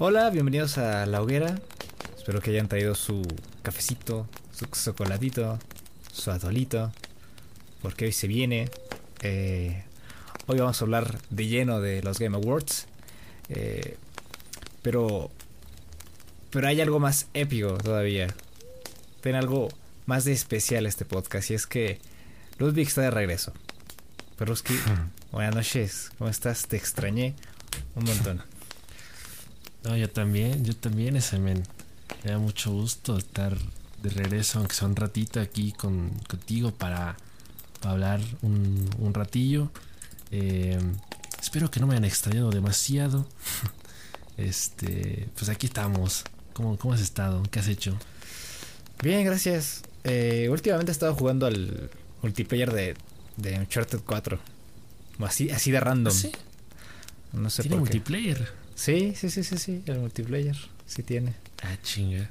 Hola, bienvenidos a La Hoguera. Espero que hayan traído su cafecito, su chocolatito, su atolito, porque hoy se viene. Eh, hoy vamos a hablar de lleno de los Game Awards. Eh, pero, pero hay algo más épico todavía. Tiene algo más de especial este podcast y es que Ludwig está de regreso. Perruski, buenas noches. ¿Cómo estás? Te extrañé un montón. No, yo también, yo también, ese men. Me da mucho gusto estar de regreso, aunque sea un ratito aquí con, contigo para, hablar un, un ratillo. Eh, espero que no me hayan extrañado demasiado. Este, pues aquí estamos. ¿Cómo, cómo has estado? ¿Qué has hecho? Bien, gracias. Eh, últimamente he estado jugando al multiplayer de, de Uncharted 4. Así, así de random. ¿Sí? No sé ¿Tiene por qué. Sí, sí, sí, sí, sí, el multiplayer. Sí tiene. Ah, chinga.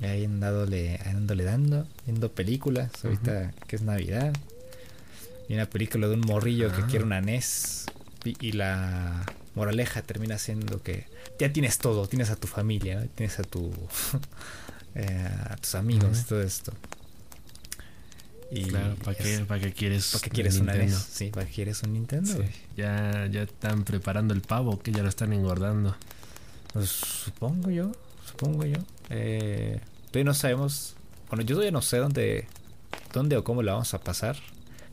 Y ahí andándole, andándole dando, viendo películas. Ahorita que es Navidad. Y una película de un morrillo que Ah. quiere una NES. Y, y la moraleja termina siendo que ya tienes todo. Tienes a tu familia, ¿no? tienes a tu eh, a tus amigos, todo esto. Y Claro, ¿para qué, es- ¿para qué quieres? ¿Para qué quieres una Nintendo? NES? Sí, ¿para qué quieres un Nintendo? Sí? Ya, ya están preparando el pavo, que ya lo están engordando. Pues supongo yo, supongo yo. Eh, todavía no sabemos. Bueno, yo todavía no sé dónde, dónde o cómo la vamos a pasar.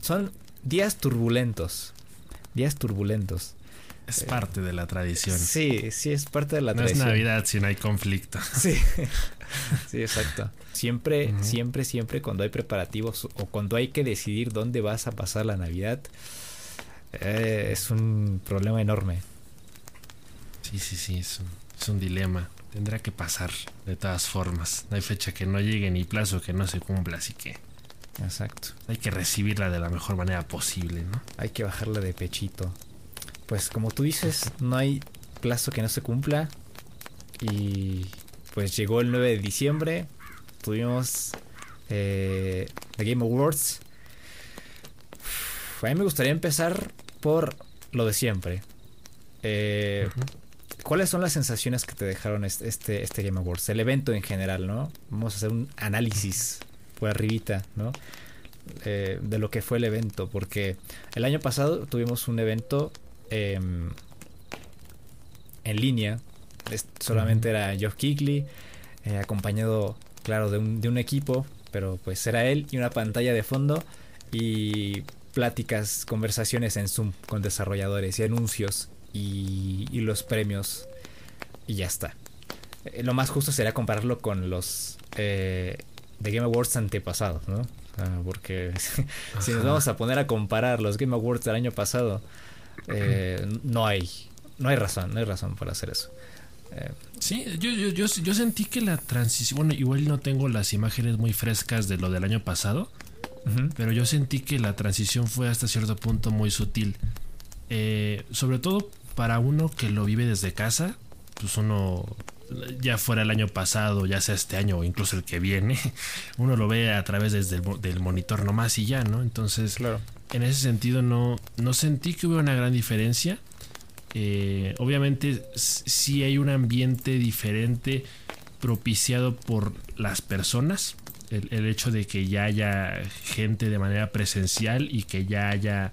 Son días turbulentos. Días turbulentos. Es parte de la tradición. Sí, sí, es parte de la no es tradición. Navidad si no hay conflicto. Sí, sí, exacto. Siempre, siempre, siempre cuando hay preparativos o cuando hay que decidir dónde vas a pasar la Navidad, eh, es un problema enorme. Sí, sí, sí, es un, es un dilema. Tendrá que pasar de todas formas. No hay fecha que no llegue ni plazo que no se cumpla, así que Exacto. hay que recibirla de la mejor manera posible, ¿no? Hay que bajarle de pechito. Pues como tú dices, no hay plazo que no se cumpla. Y pues llegó el 9 de diciembre. Tuvimos eh, The Game Awards. Uf, A mí me gustaría empezar por lo de siempre. Eh. ¿Cuáles son las sensaciones que te dejaron este, este, este Game Awards? El evento en general, ¿no? Vamos a hacer un análisis por arribita, ¿no? Eh, de lo que fue el evento, porque el año pasado tuvimos un evento em, en línea, es- solamente era Geoff Keighley, eh, acompañado, claro, de un, de un equipo, pero pues era él y una pantalla de fondo y pláticas, conversaciones en Zoom con desarrolladores y anuncios y, y los premios y ya está. Eh, lo más justo sería compararlo con los eh, de Game Awards antepasados, ¿no? Ah, porque si nos vamos a poner a comparar los Game Awards del año pasado, eh, no hay, no hay razón, no hay razón para hacer eso. Sí, yo, yo, yo, yo sentí que la transición, bueno, igual no tengo las imágenes muy frescas de lo del año pasado, pero yo sentí que la transición fue hasta cierto punto muy sutil. Eh, sobre todo para uno que lo vive desde casa, pues uno, ya fuera el año pasado, ya sea este año o incluso el que viene, uno lo ve a través desde el del monitor nomás y ya, ¿no? Entonces, claro. en ese sentido no, no sentí que hubiera una gran diferencia. Eh, obviamente sí hay un ambiente diferente propiciado por las personas. El, el hecho de que ya haya gente de manera presencial y que ya haya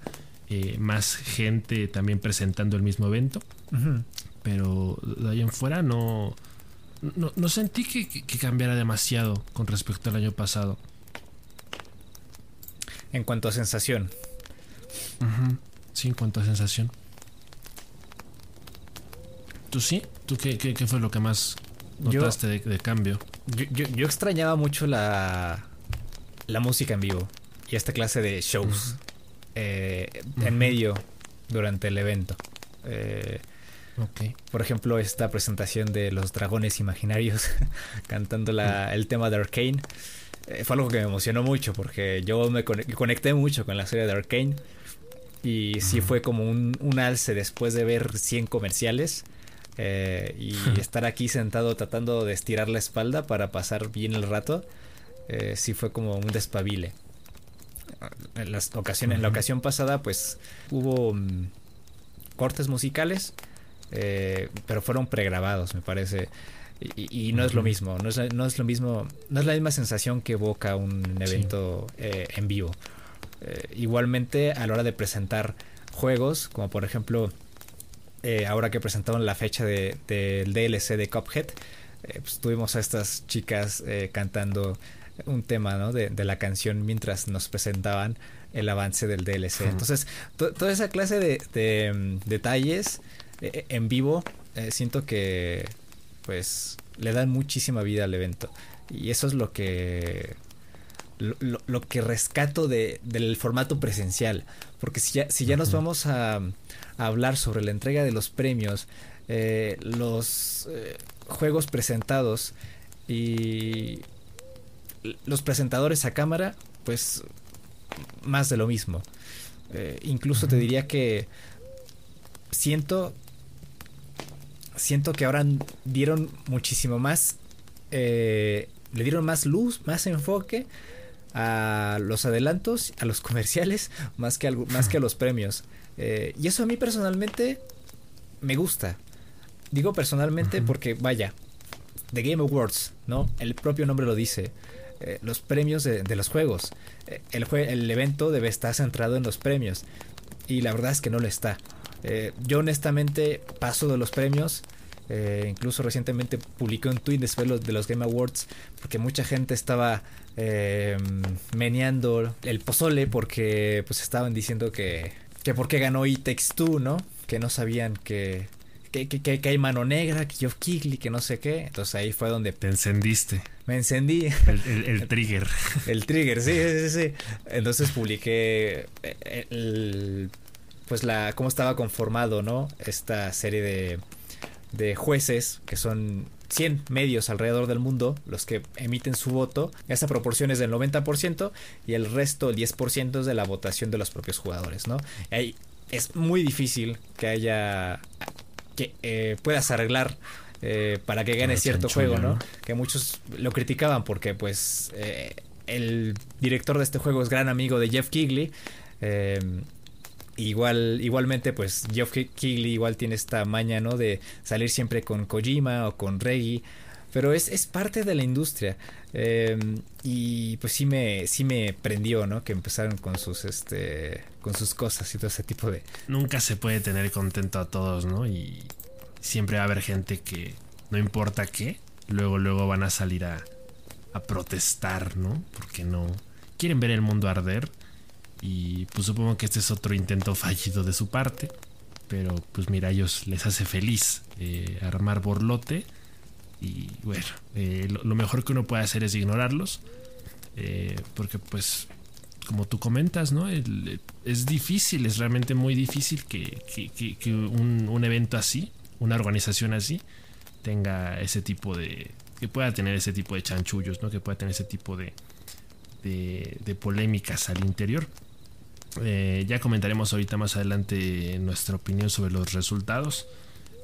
eh, más gente también presentando el mismo evento. Pero de ahí en fuera no, no, no sentí que, cambiara demasiado con respecto al año pasado. En cuanto a sensación. Sí, en cuanto a sensación. ¿Tú sí? ¿Tú qué, qué, qué fue lo que más Yo- notaste de, de cambio? yo, yo, yo extrañaba mucho la, la música en vivo y esta clase de shows eh, en medio durante el evento. Eh, por ejemplo, esta presentación de los dragones imaginarios cantando la- el tema de Arcane. eh, fue algo que me emocionó mucho porque yo me conec- conecté mucho con la serie de Arcane. Y sí fue como un, un alce después de ver 100 comerciales. Eh, y estar aquí sentado tratando de estirar la espalda para pasar bien el rato. eh, sí fue como un despabile. En, las ocasiones, en la ocasión pasada, pues hubo mm, cortes musicales eh, pero fueron pregrabados, me parece. Y, no es lo mismo, no es, no es, lo mismo, no es la misma sensación que evoca un evento eh, en vivo. Eh, igualmente a la hora de presentar juegos, como por ejemplo ahora que presentaron la fecha del DLC de Cuphead, pues tuvimos a estas chicas cantando un tema ¿no? de, de, la canción mientras nos presentaban el avance del DLC. Entonces, toda esa clase de, mm, detalles eh, en vivo, eh, siento que pues le dan muchísima vida al evento. Y eso es lo que lo, que rescato de, del formato presencial. Porque si ya, si ya nos vamos a, hablar sobre la entrega de los premios, eh, los juegos presentados y los presentadores a cámara, pues más de lo mismo. Eh, incluso te diría que siento siento que ahora dieron muchísimo más eh, le dieron más luz más enfoque a los adelantos a los comerciales más que a, más que a los premios eh, y eso a mí personalmente me gusta digo personalmente porque vaya The Game Awards no el propio nombre lo dice eh, los premios de, los juegos. Eh, el, el evento debe estar centrado en los premios. Y la verdad es que no lo está. Yo honestamente paso de los premios. Incluso recientemente publiqué un tweet después de los Game Awards. Porque mucha gente estaba meneando el pozole. Porque pues estaban diciendo que, que por qué ganó It Takes Two, ¿no? Que no sabían que que, que, que, hay mano negra, que Geoff Kigley, que no sé qué. Entonces ahí fue donde... Te encendiste. Me encendí. El, trigger. el trigger, sí, sí, sí. Entonces publiqué eh, el, pues la cómo estaba conformado, ¿no? Esta serie de, de jueces, que son 100 medios alrededor del mundo los que emiten su voto. Esa proporción es del 90% y el resto, el 10% es de la votación de los propios jugadores, ¿no? Ahí es muy difícil que haya que eh, puedas arreglar eh, para que gane cierto juego, ¿no? Que muchos lo criticaban porque pues eh, el director de este juego es gran amigo de Jeff Kigley. Igual, igualmente, pues Jeff Kigley igual tiene esta maña, ¿no? De salir siempre con Kojima o con Reggie. Pero es, es parte de la industria. y pues sí me, sí me prendió, ¿no? Que empezaron con sus, este, con sus cosas y todo ese tipo de... Nunca se puede tener contento a todos, ¿no? Y siempre va a haber gente que no importa qué, luego, luego van a salir a, a protestar, ¿no? Porque no quieren ver el mundo arder. Y pues supongo que este es otro intento fallido de su parte. Pero pues mira, a ellos les hace feliz eh, armar borlote. Y bueno, eh, lo, mejor que uno puede hacer es ignorarlos. Eh, porque pues como tú comentas, ¿no? es difícil, es realmente muy difícil que, un, evento así, una organización así, tenga ese tipo de. que pueda tener ese tipo de chanchullos, ¿no? Que pueda tener ese tipo de, de, polémicas al interior. Eh, ya comentaremos ahorita más adelante nuestra opinión sobre los resultados.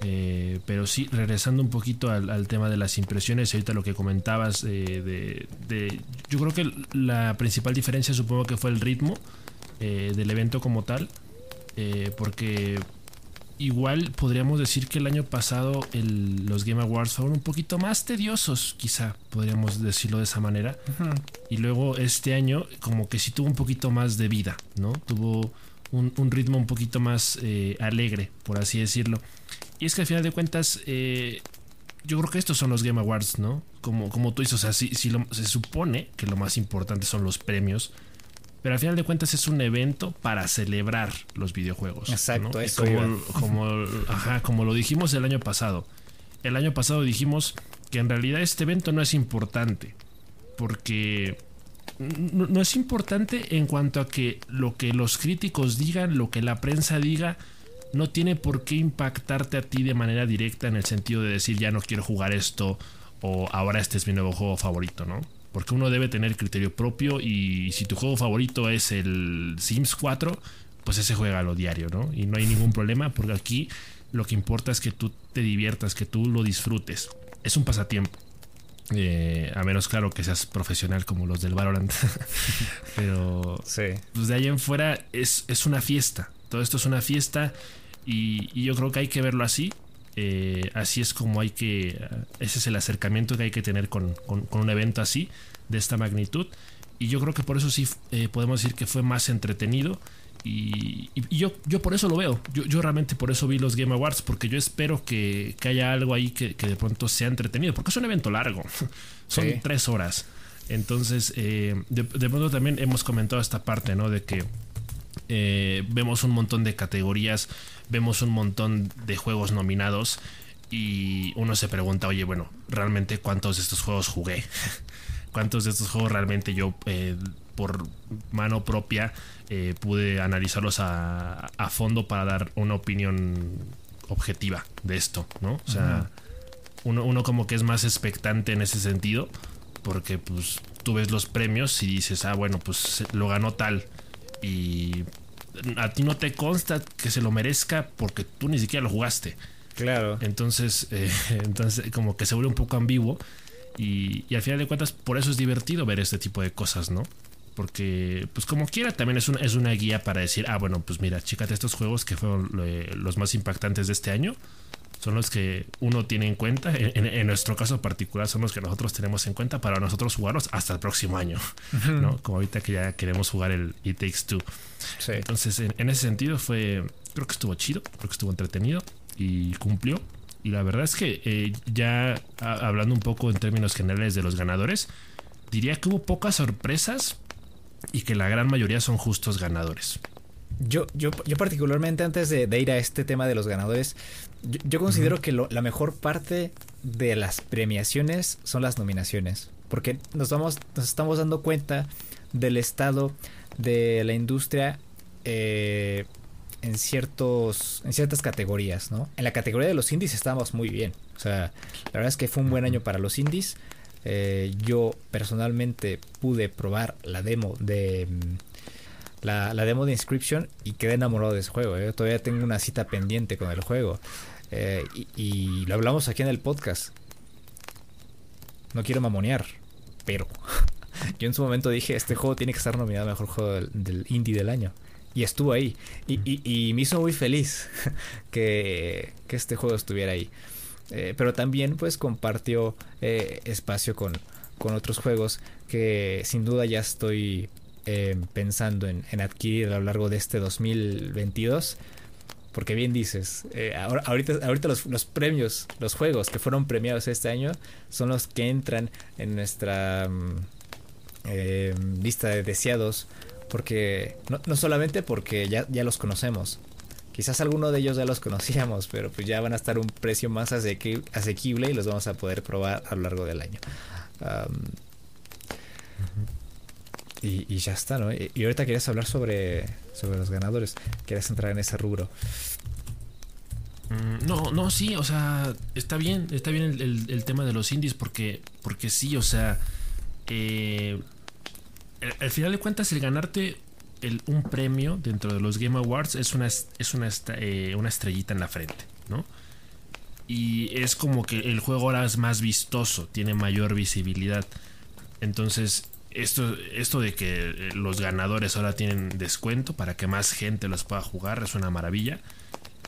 Eh, pero sí, regresando un poquito al, tema de las impresiones, ahorita lo que comentabas eh, de, Yo creo que la principal diferencia supongo que fue el ritmo del evento como tal, porque igual podríamos decir que el año pasado los Game Awards fueron un poquito más tediosos, quizá podríamos decirlo de esa manera. Y luego este año como que sí tuvo un poquito más de vida, ¿no? Tuvo un, un ritmo un poquito más alegre, por así decirlo. Y es que al final de cuentas, eh, yo creo que estos son los Game Awards, ¿no? Como, como tú dices, o sea, si, se supone que lo más importante son los premios, pero al final de cuentas es un evento para celebrar los videojuegos. Exacto, eso como, como, ajá, como lo dijimos el año pasado. El año pasado dijimos que en realidad este evento no es importante, porque no es importante en cuanto a que lo que los críticos digan, lo que la prensa diga, no tiene por qué impactarte a ti de manera directa en el sentido de decir ya no quiero jugar esto o ahora este es mi nuevo juego favorito, ¿no? Porque uno debe tener criterio propio y si tu juego favorito es el Sims 4, pues ese juega lo diario, ¿no? Y no hay ningún problema porque aquí lo que importa es que tú te diviertas, que tú lo disfrutes. Es un pasatiempo. Eh, a menos claro que seas profesional como los del Valorant. Pero pues de ahí en fuera es, es una fiesta. Todo esto es una fiesta y, yo creo que hay que verlo así. Eh, así es como hay que, ese es el acercamiento que hay que tener con, un evento así, de esta magnitud. Y yo creo que por eso sí eh, podemos decir que fue más entretenido. Y, yo, yo por eso lo veo. Yo, yo, realmente por eso vi los Game Awards, porque yo espero que, haya algo ahí que, de pronto sea entretenido, porque es un evento largo. Son tres horas. Entonces, eh, de, de, pronto también hemos comentado esta parte, ¿no? De que vemos un montón de categorías vemos un montón de juegos nominados y uno se pregunta, oye, bueno, realmente cuántos de estos juegos jugué, cuántos de estos juegos realmente yo eh, por mano propia eh, pude analizarlos a, fondo para dar una opinión objetiva de esto, ¿no? O sea, uno, uno como que es más expectante en ese sentido, porque pues tú ves los premios y dices, ah, bueno, pues lo ganó tal. Y a ti no te consta que se lo merezca porque tú ni siquiera lo jugaste. Claro. Entonces, eh, entonces como que se vuelve un poco ambiguo. Y, y, al final de cuentas, por eso es divertido ver este tipo de cosas, ¿no? Porque, pues como quiera, también es una, es una guía para decir, ah, bueno, pues mira, chécate estos juegos que fueron eh, los más impactantes de este año son los que uno tiene en cuenta. En, nuestro caso particular, son los que nosotros tenemos en cuenta para nosotros jugarlos hasta el próximo año, ¿no? Como ahorita que ya queremos jugar el It Takes Two. Entonces, en, ese sentido, fue. Creo que estuvo chido, creo que estuvo entretenido y cumplió. Y la verdad es que eh, ya hablando un poco en términos generales de los ganadores, diría que hubo pocas sorpresas y que la gran mayoría son justos ganadores. Yo, yo, yo particularmente antes de, ir a este tema de los ganadores, yo, considero que la mejor parte de las premiaciones son las nominaciones, porque nos, vamos, nos estamos dando cuenta del estado de la industria eh, en, ciertos, en ciertas categorías, ¿no? En la categoría de los indies estábamos muy bien, o sea, la verdad es que fue un buen año para los indies. Eh, yo personalmente pude probar la demo de la, demo de Inscription y quedé enamorado de ese juego. ¿eh? Todavía tengo una cita pendiente con el juego. Eh, y, lo hablamos aquí en el podcast. No quiero mamonear, pero yo en su momento dije, este juego tiene que estar nominado a Mejor Juego del, Indie del Año. Y estuvo ahí. Y, me hizo muy feliz que, este juego estuviera ahí. Eh, pero también pues compartió espacio con, con otros juegos que sin duda ya estoy eh, pensando en, adquirir a lo largo de este 2022. Porque bien dices, eh, ahorita, ahorita los, premios, los juegos que fueron premiados este año son los que entran en nuestra mm, eh, lista de deseados. Porque no, solamente porque ya, ya los conocemos, quizás alguno de ellos ya los conocíamos, pero pues ya van a estar un precio más asequible y los vamos a poder probar a lo largo del año. Y, ya está, ¿no? Y, ahorita querías hablar sobre, sobre los ganadores. Querías entrar en ese rubro. Mm, no, no, sí, o sea, está bien, está bien el, tema de los indies porque, porque sí, o sea, eh, al final de cuentas el ganarte un premio dentro de los Game Awards es una, es una, eh, una estrellita en la frente, ¿no? Y es como que el juego ahora es más vistoso, tiene mayor visibilidad. Entonces, esto, esto de que eh, los ganadores ahora tienen descuento para que más gente los pueda jugar es una maravilla.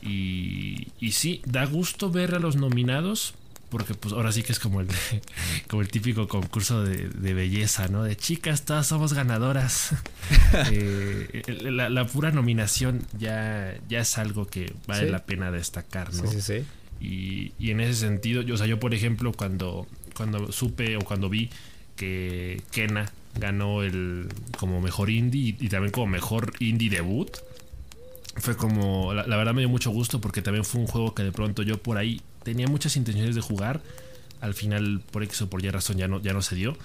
Y, y sí, da gusto ver a los nominados. Porque pues ahora sí que es como el, como el típico concurso de, belleza, ¿no? De chicas, todas somos ganadoras. Eh, la, pura nominación ya, ya es algo que vale la pena destacar, ¿no? Sí, sí, Y, y, en ese sentido, yo, o sea, yo por ejemplo, cuando, cuando supe o cuando vi que Kena ganó el como mejor indie y, también como mejor indie debut. Fue como, la, verdad me dio mucho gusto porque también fue un juego que de pronto yo por ahí tenía muchas intenciones de jugar. Al final, por X o por Y razón, ya no, ya no se dio.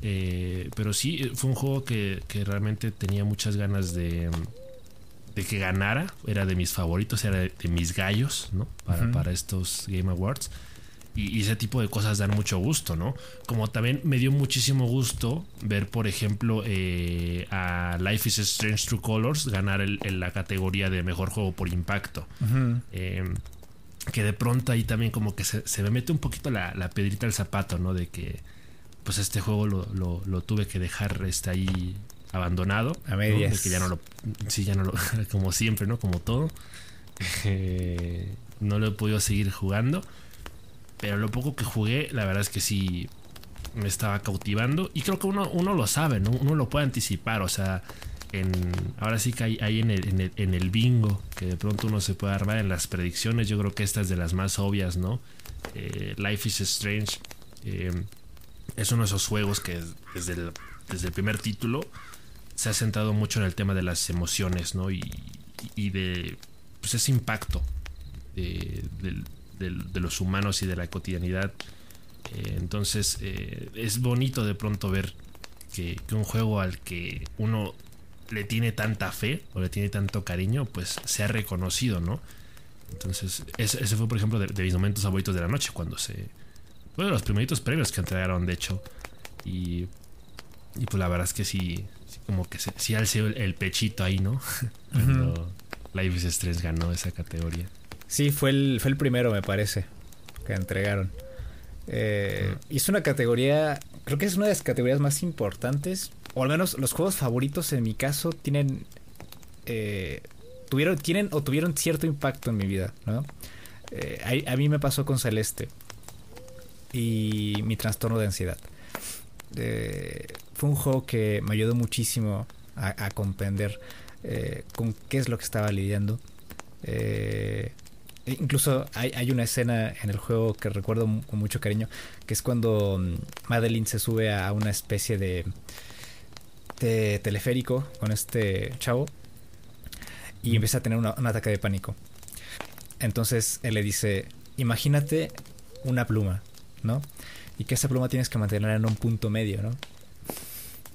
Eh, pero sí, fue un juego que, realmente tenía muchas ganas de, de que ganara. Era de mis favoritos, era de, mis gallos, ¿no? Para, para estos Game Awards. Y, ese tipo de cosas dan mucho gusto, ¿no? Como también me dio muchísimo gusto ver, por ejemplo, eh, a Life is Strange True Colors ganar la categoría de mejor juego por impacto. Em, que de pronto ahí también como que se, me mete un poquito la, pedrita al zapato, ¿no? De que pues este juego lo, tuve que dejar este, ahí abandonado. A medias. Que ya no lo... Sí, ya no lo... como siempre, ¿no? Como todo. Eh, no lo he podido seguir jugando. Pero lo poco que jugué, la verdad es que sí me estaba cautivando. Y creo que uno, uno lo sabe, ¿no? Uno lo puede anticipar. O sea, en, ahora sí que hay, en, el, en, el, bingo, que de pronto uno se puede armar en las predicciones. Yo creo que esta es de las más obvias, ¿no? Eh, Life is Strange. Eh, es uno de esos juegos que desde el, desde el primer título se ha centrado mucho en el tema de las emociones, ¿no? Y, y de pues, ese impacto de, los humanos y de la cotidianidad. Eh, entonces eh, es bonito de pronto ver que, un juego al que uno le tiene tanta fe o le tiene tanto cariño, pues se ha reconocido, ¿no? Entonces, ese, fue, por ejemplo, de, mis momentos favoritos de la noche, cuando se. De los primeritos premios que entregaron, de hecho. Y. Y pues la verdad es que sí. como que se, sí alce el, pechito ahí, ¿no? Cuando Life is Stress ganó esa categoría. Sí, fue el, fue el primero, me parece, que entregaron. Eh, y es una categoría, creo que es una de las categorías más importantes, o al menos los juegos favoritos en mi caso tienen, eh, tuvieron, tienen o tuvieron cierto impacto en mi vida, ¿no? Eh, a, mí me pasó con Celeste y mi trastorno de ansiedad. fue un juego que me ayudó muchísimo a, comprender con qué es lo que estaba lidiando. Eh, incluso hay, una escena en el juego que recuerdo con mucho cariño, que es cuando mm, Madeline se sube a una especie de, de teleférico con este chavo y empieza a tener un ataque de pánico. Entonces él le dice, imagínate una pluma, ¿no? Y que esa pluma tienes que mantener en un punto medio, ¿no?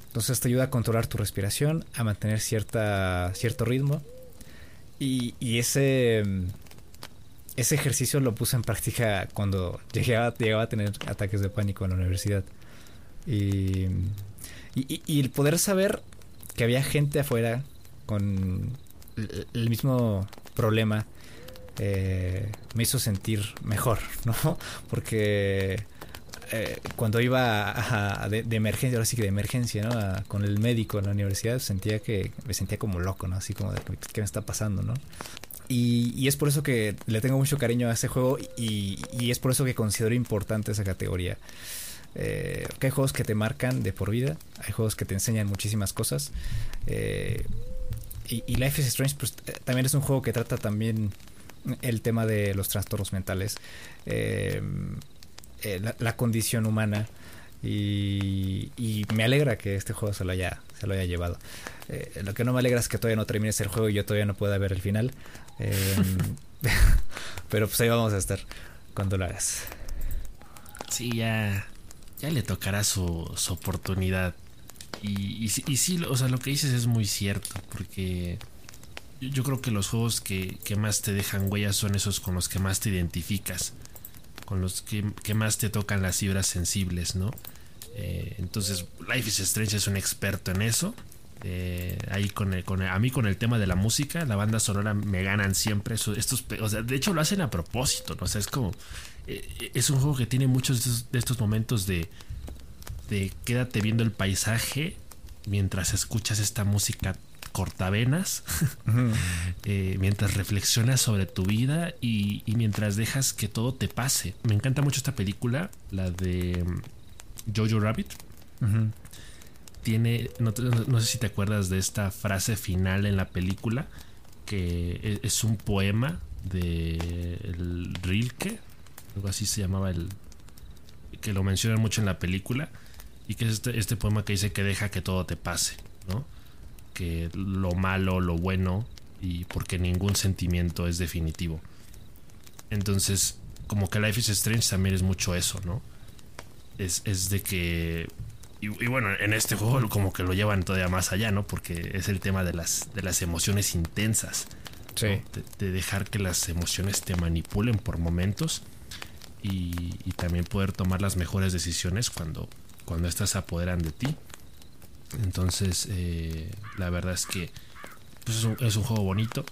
Entonces te ayuda a controlar tu respiración, a mantener cierta, cierto ritmo. Y, y ese mm, ese ejercicio lo puse en práctica cuando llegaba, llegaba a tener ataques de pánico en la universidad. Y, el poder saber que había gente afuera con el, mismo problema eh, me hizo sentir mejor, ¿no? Porque eh, cuando iba de, emergencia, ahora sí que de emergencia, ¿no? con el médico en la universidad, sentía que me sentía como loco, ¿no? Así como de, ¿qué me está pasando, no? Y, es por eso que le tengo mucho cariño a ese juego y, es por eso que considero importante esa categoría. Eh, hay juegos que te marcan de por vida, hay juegos que te enseñan muchísimas cosas. Eh, y, Life is Strange pues, eh, también es un juego que trata también el tema de los trastornos mentales, la, condición humana. Y, me alegra que este juego se lo haya, se lo haya llevado. Lo que no me alegra es que todavía no termines el juego y yo todavía no pueda ver el final. Em, pero pues ahí vamos a estar cuando lo hagas. Sí, ya, ya le tocará su, su oportunidad. Y, y, sí, o sea, lo que dices es muy cierto, porque yo, creo que los juegos que, más te dejan huellas son esos con los que más te identificas, con los que, más te tocan las fibras sensibles, ¿no? Eh, entonces, Life is Strange es un experto en eso. Eh, ahí con, el, con a mí con el tema de la música, la banda sonora me ganan siempre. estos, o sea, de hecho lo hacen a propósito, ¿no? O sea, es como. Eh, es un juego que tiene muchos de estos, momentos de, de quédate viendo el paisaje mientras escuchas esta música cortavenas, eh, mientras reflexionas sobre tu vida y, mientras dejas que todo te pase. Me encanta mucho esta película, la de mm, Jojo Rabbit tiene, no, sé si te acuerdas de esta frase final en la película, que e, es, un poema de el Rilke, algo así se llamaba el, que lo mencionan mucho en la película, y que es este, este poema que dice que deja que todo te pase, ¿no? Que lo malo, lo bueno, y porque ningún sentimiento es definitivo. Entonces, como que Life is Strange también es mucho eso, ¿no? Es, es de que y, bueno, en este juego como que lo llevan todavía más allá, ¿no? Porque es el tema de las, de las emociones intensas. Sí. De, dejar que las emociones te manipulen por momentos y, también poder tomar las mejores decisiones cuando, cuando estas se apoderan de ti. Entonces, eh, la verdad es que pues es, un, juego bonito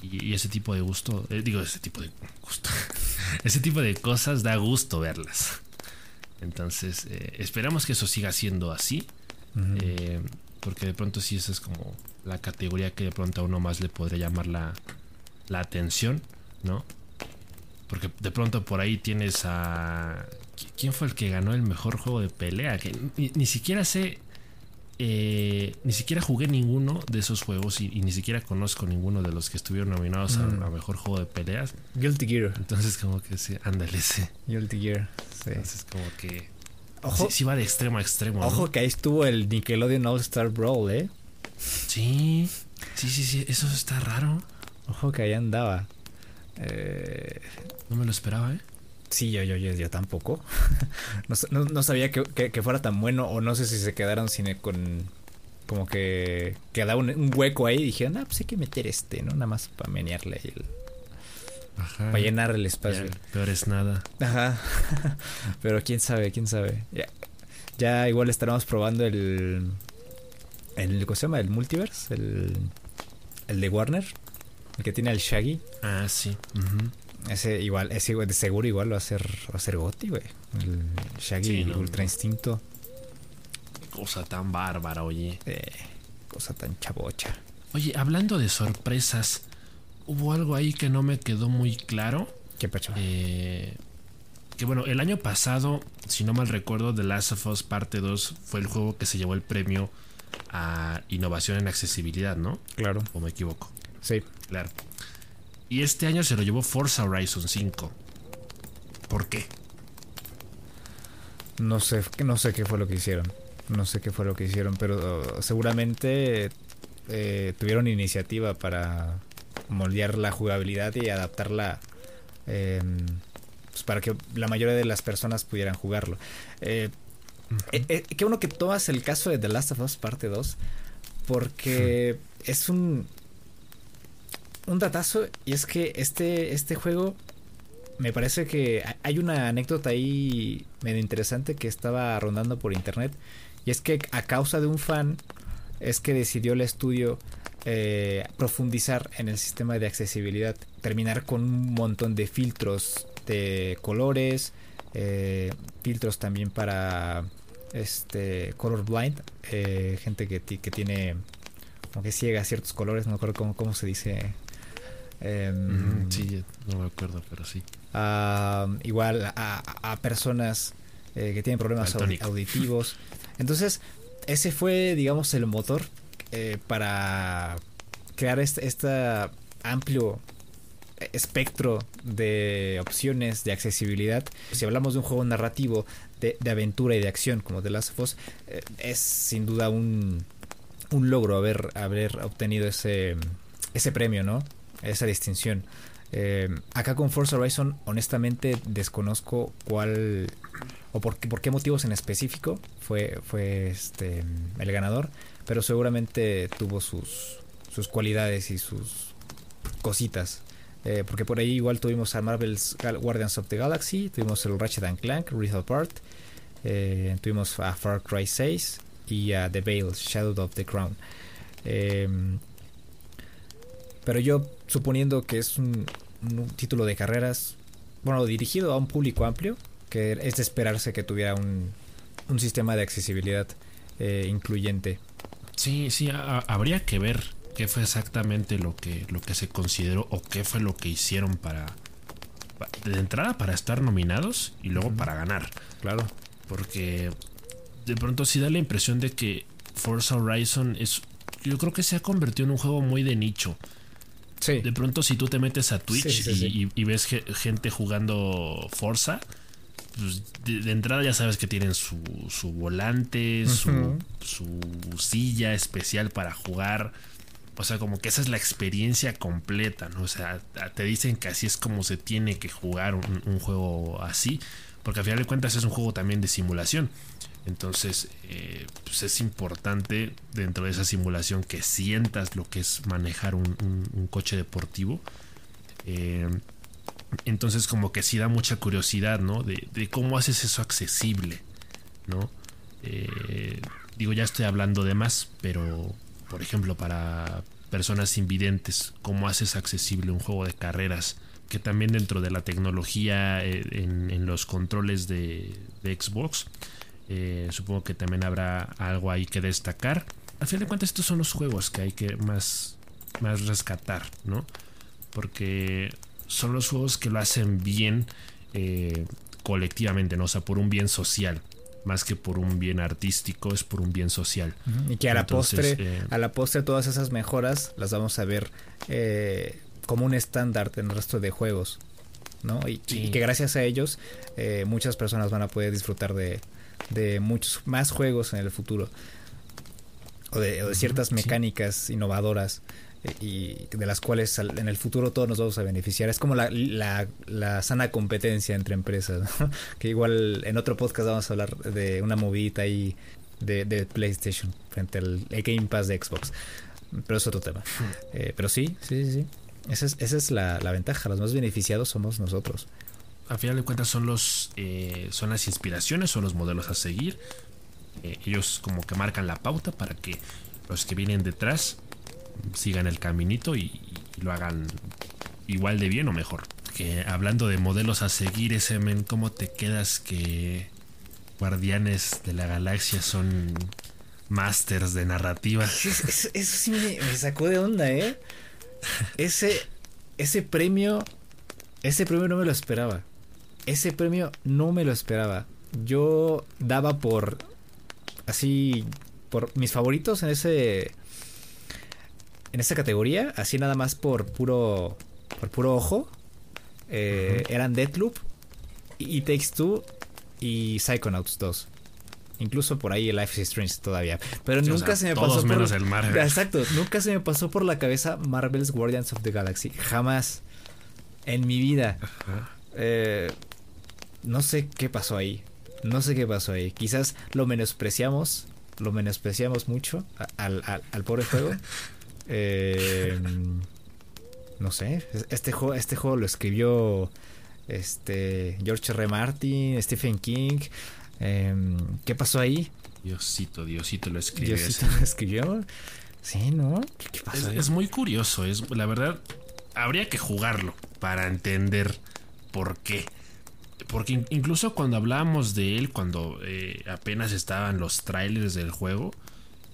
y, ese tipo de gusto, eh, digo, ese tipo de gusto, ese tipo de cosas da gusto verlas. Entonces, eh, esperamos que eso siga siendo así. Eh, porque de pronto sí esa es como la categoría que de pronto a uno más le podría llamar la, atención, ¿no? Porque de pronto por ahí tienes a... ¿Quién fue el que ganó el mejor juego de pelea? Que ni, siquiera sé... Eh, ni siquiera jugué ninguno de esos juegos y, ni siquiera conozco ninguno de los que estuvieron nominados a, mm. mejor juego de peleas. Guilty Gear. Entonces como que sí, ándale, sí. Guilty Gear, sí. Entonces como que... Ojo, sí, va de extremo a extremo. Ojo que ahí estuvo el Nickelodeon All Star Brawl, ¿eh? Sí, sí, sí, sí, eso está raro. Ojo que ahí andaba. Eh, no me lo esperaba, ¿eh? Sí, yo, yo, yo, yo tampoco. no, sabía que, fuera tan bueno o no sé si se quedaron sin con... Como que quedaba un, hueco ahí y dijeron, ah, pues hay que meter este, ¿no? Nada más para menearle ahí Ajá. Para llenar el espacio. peor es nada. Ajá. Pero quién sabe, quién sabe. Ya, ya igual estaremos probando el... el ¿Cómo se llama? El multiverse. El, el de Warner. El que tiene el Shaggy. Ah, sí. Ese igual, ese de seguro igual va a ser, va a ser Gotti, güey. El Shaggy Ultra Instinto. Cosa tan bárbara, oye. Eh, cosa tan chabocha. Oye, hablando de sorpresas, hubo algo ahí que no me quedó muy claro. ¿Qué pecho? Eh, que bueno, el año pasado, si no mal recuerdo, The Last of Us Parte 2 fue el juego que se llevó el premio a innovación en accesibilidad, ¿no? Claro. ¿O me equivoco? Sí. Claro. Y este año se lo llevó Forza Horizon 5. ¿Por qué? No sé, no sé qué fue lo que hicieron. No sé qué fue lo que hicieron, pero uh, seguramente eh, tuvieron iniciativa para moldear la jugabilidad y adaptarla em, pues para que la mayoría de las personas pudieran jugarlo. Eh, eh, qué bueno que tomas el caso de The Last of Us parte 2 porque es un un datazo y es que este, este juego me parece que hay una anécdota ahí medio interesante que estaba rondando por internet y es que a causa de un fan es que decidió el estudio eh, profundizar en el sistema de accesibilidad, terminar con un montón de filtros de colores, eh, filtros también para este colorblind, eh, gente que, que tiene como que ciega ciertos colores, no me acuerdo cómo, cómo se dice Em, sí, no me acuerdo, pero sí. igual a, personas eh, que tienen problemas auditivos. Entonces, ese fue, digamos, el motor eh, para crear este, este, amplio espectro de opciones de accesibilidad. Si hablamos de un juego narrativo de, aventura y de acción como The Last of Us, eh, es sin duda un, un logro haber, haber obtenido ese, ese premio, ¿no? Esa distinción. Eh, acá con Forza Horizon, honestamente desconozco cuál o por por qué motivos en específico fue, fue este, el ganador, pero seguramente tuvo sus, sus cualidades y sus cositas. Eh, porque por ahí igual tuvimos a Marvel's Guardians of the Galaxy, tuvimos el Ratchet and Clank, Rift Apart, eh, tuvimos a Far Cry 6 y a The Veil, Shadow of the Crown. Pero yo, suponiendo que es un, título de carreras, bueno, dirigido a un público amplio, que es de esperarse que tuviera un, un sistema de accesibilidad eh, incluyente. Sí, sí, habría que ver qué fue exactamente lo que, lo que se consideró o qué fue lo que hicieron para, de entrada para estar nominados y luego para ganar. Claro. Porque de pronto sí da la impresión de que Forza Horizon es, yo creo que se ha convertido en un juego muy de nicho. De pronto, si tú te metes a Twitch y, ves gente jugando Forza, pues de, entrada ya sabes que tienen su, su volante, su, su, silla especial para jugar. O sea, como que esa es la experiencia completa, ¿no? O sea, te dicen que así es como se tiene que jugar un, un juego así. Porque al final de cuentas es un juego también de simulación. Entonces, eh, pues es importante dentro de esa simulación que sientas lo que es manejar un, coche deportivo. Eh, entonces, como que sí da mucha curiosidad, ¿no? De, cómo haces eso accesible, ¿no? Eh, digo, ya estoy hablando de más, pero, por ejemplo, para personas invidentes, ¿cómo haces accesible un juego de carreras? Que también dentro de la tecnología en, los controles de Xbox, eh, supongo que también habrá algo ahí que destacar. Al fin de cuentas, estos son los juegos que hay que más, más rescatar, ¿no? Porque son los juegos que lo hacen bien eh, colectivamente, ¿no? O sea, por un bien social. Más que por un bien artístico, es por un bien social. Y que a la postre, eh, a la postre todas esas mejoras las vamos a ver eh, como un estándar en el resto de juegos. ¿no? Y, que gracias a ellos muchas personas van a poder disfrutar de, de muchos más juegos en el futuro. O de, ciertas mecánicas innovadoras y de las cuales en el futuro todos nos vamos a beneficiar. Es como la, la, sana competencia entre empresas, que igual en otro podcast vamos a hablar de una movidita ahí de, de PlayStation frente al Game Pass de Xbox. Pero es otro tema. Eh, pero sí, sí, sí. Esa es, esa es la, la, ventaja. Los más beneficiados somos nosotros. A final de cuentas son los eh, son las inspiraciones, son los modelos a seguir. Eh, ellos como que marcan la pauta para que los que vienen detrás sigan el caminito y, lo hagan igual de bien o mejor. Que hablando de modelos a seguir, ese men, ¿cómo te quedas que Guardianes de la Galaxia son masters de narrativa? Eso, sí me, sacó de onda, ¿eh? Ese, ese premio, ese premio no me lo esperaba. Ese premio no me lo esperaba. Yo daba por, así, por mis favoritos en ese en esta categoría, así nada más por puro, por puro ojo, eh, eran Deathloop, y Takes Two y Psychonauts 2. Incluso por ahí el Life is Strange todavía. Pero nunca se me pasó menos el Marvel. Exacto, nunca se me pasó por la cabeza Marvel's Guardians of the Galaxy. Jamás. En mi vida. Eh, no sé qué pasó ahí. No sé qué pasó ahí. Quizás lo menospreciamos. Lo menospreciamos mucho al, al pobre juego. Eh, no sé, este juego, este juego lo escribió este George R. Martin, Stephen King. Em, ¿Qué pasó ahí? Diosito, Diosito lo escribió. Diosito lo escribió. Sí, ¿no? ¿Qué, pasó es, muy curioso. Es, la verdad, habría que jugarlo para entender por qué. Porque incluso cuando hablábamos de él, cuando eh, apenas estaban los trailers del juego,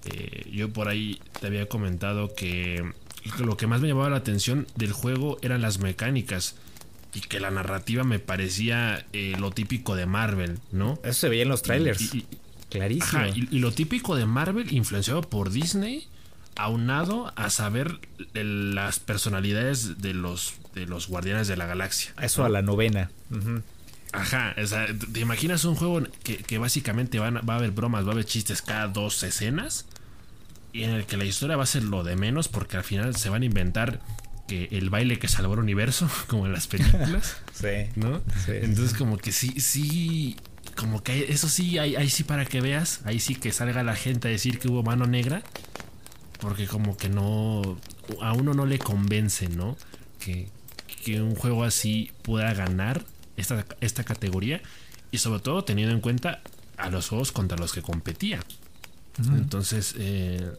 eh, yo por ahí te había comentado que lo que más me llamaba la atención del juego eran las mecánicas y que la narrativa me parecía eh, lo típico de Marvel, ¿no? Eso se veía en los trailers. Clarísimo. y, lo típico de Marvel influenciado por Disney, aunado a saber las personalidades de los, de los Guardianes de la Galaxia. Eso a la novena. Ajá, o sea, ¿te imaginas un juego que, básicamente van, va a haber bromas, va a haber chistes cada dos escenas? Y en el que la historia va a ser lo de menos porque al final se van a inventar que el baile que salvó el universo, como en las películas. sí. ¿No? Entonces como que sí, sí, como que eso sí, ahí, sí para que veas, ahí sí que salga la gente a decir que hubo mano negra, porque como que no, a uno no le convence, ¿no? Que, que un juego así pueda ganar esta, esta categoría y sobre todo teniendo en cuenta a los juegos contra los que competía. Entonces, eh,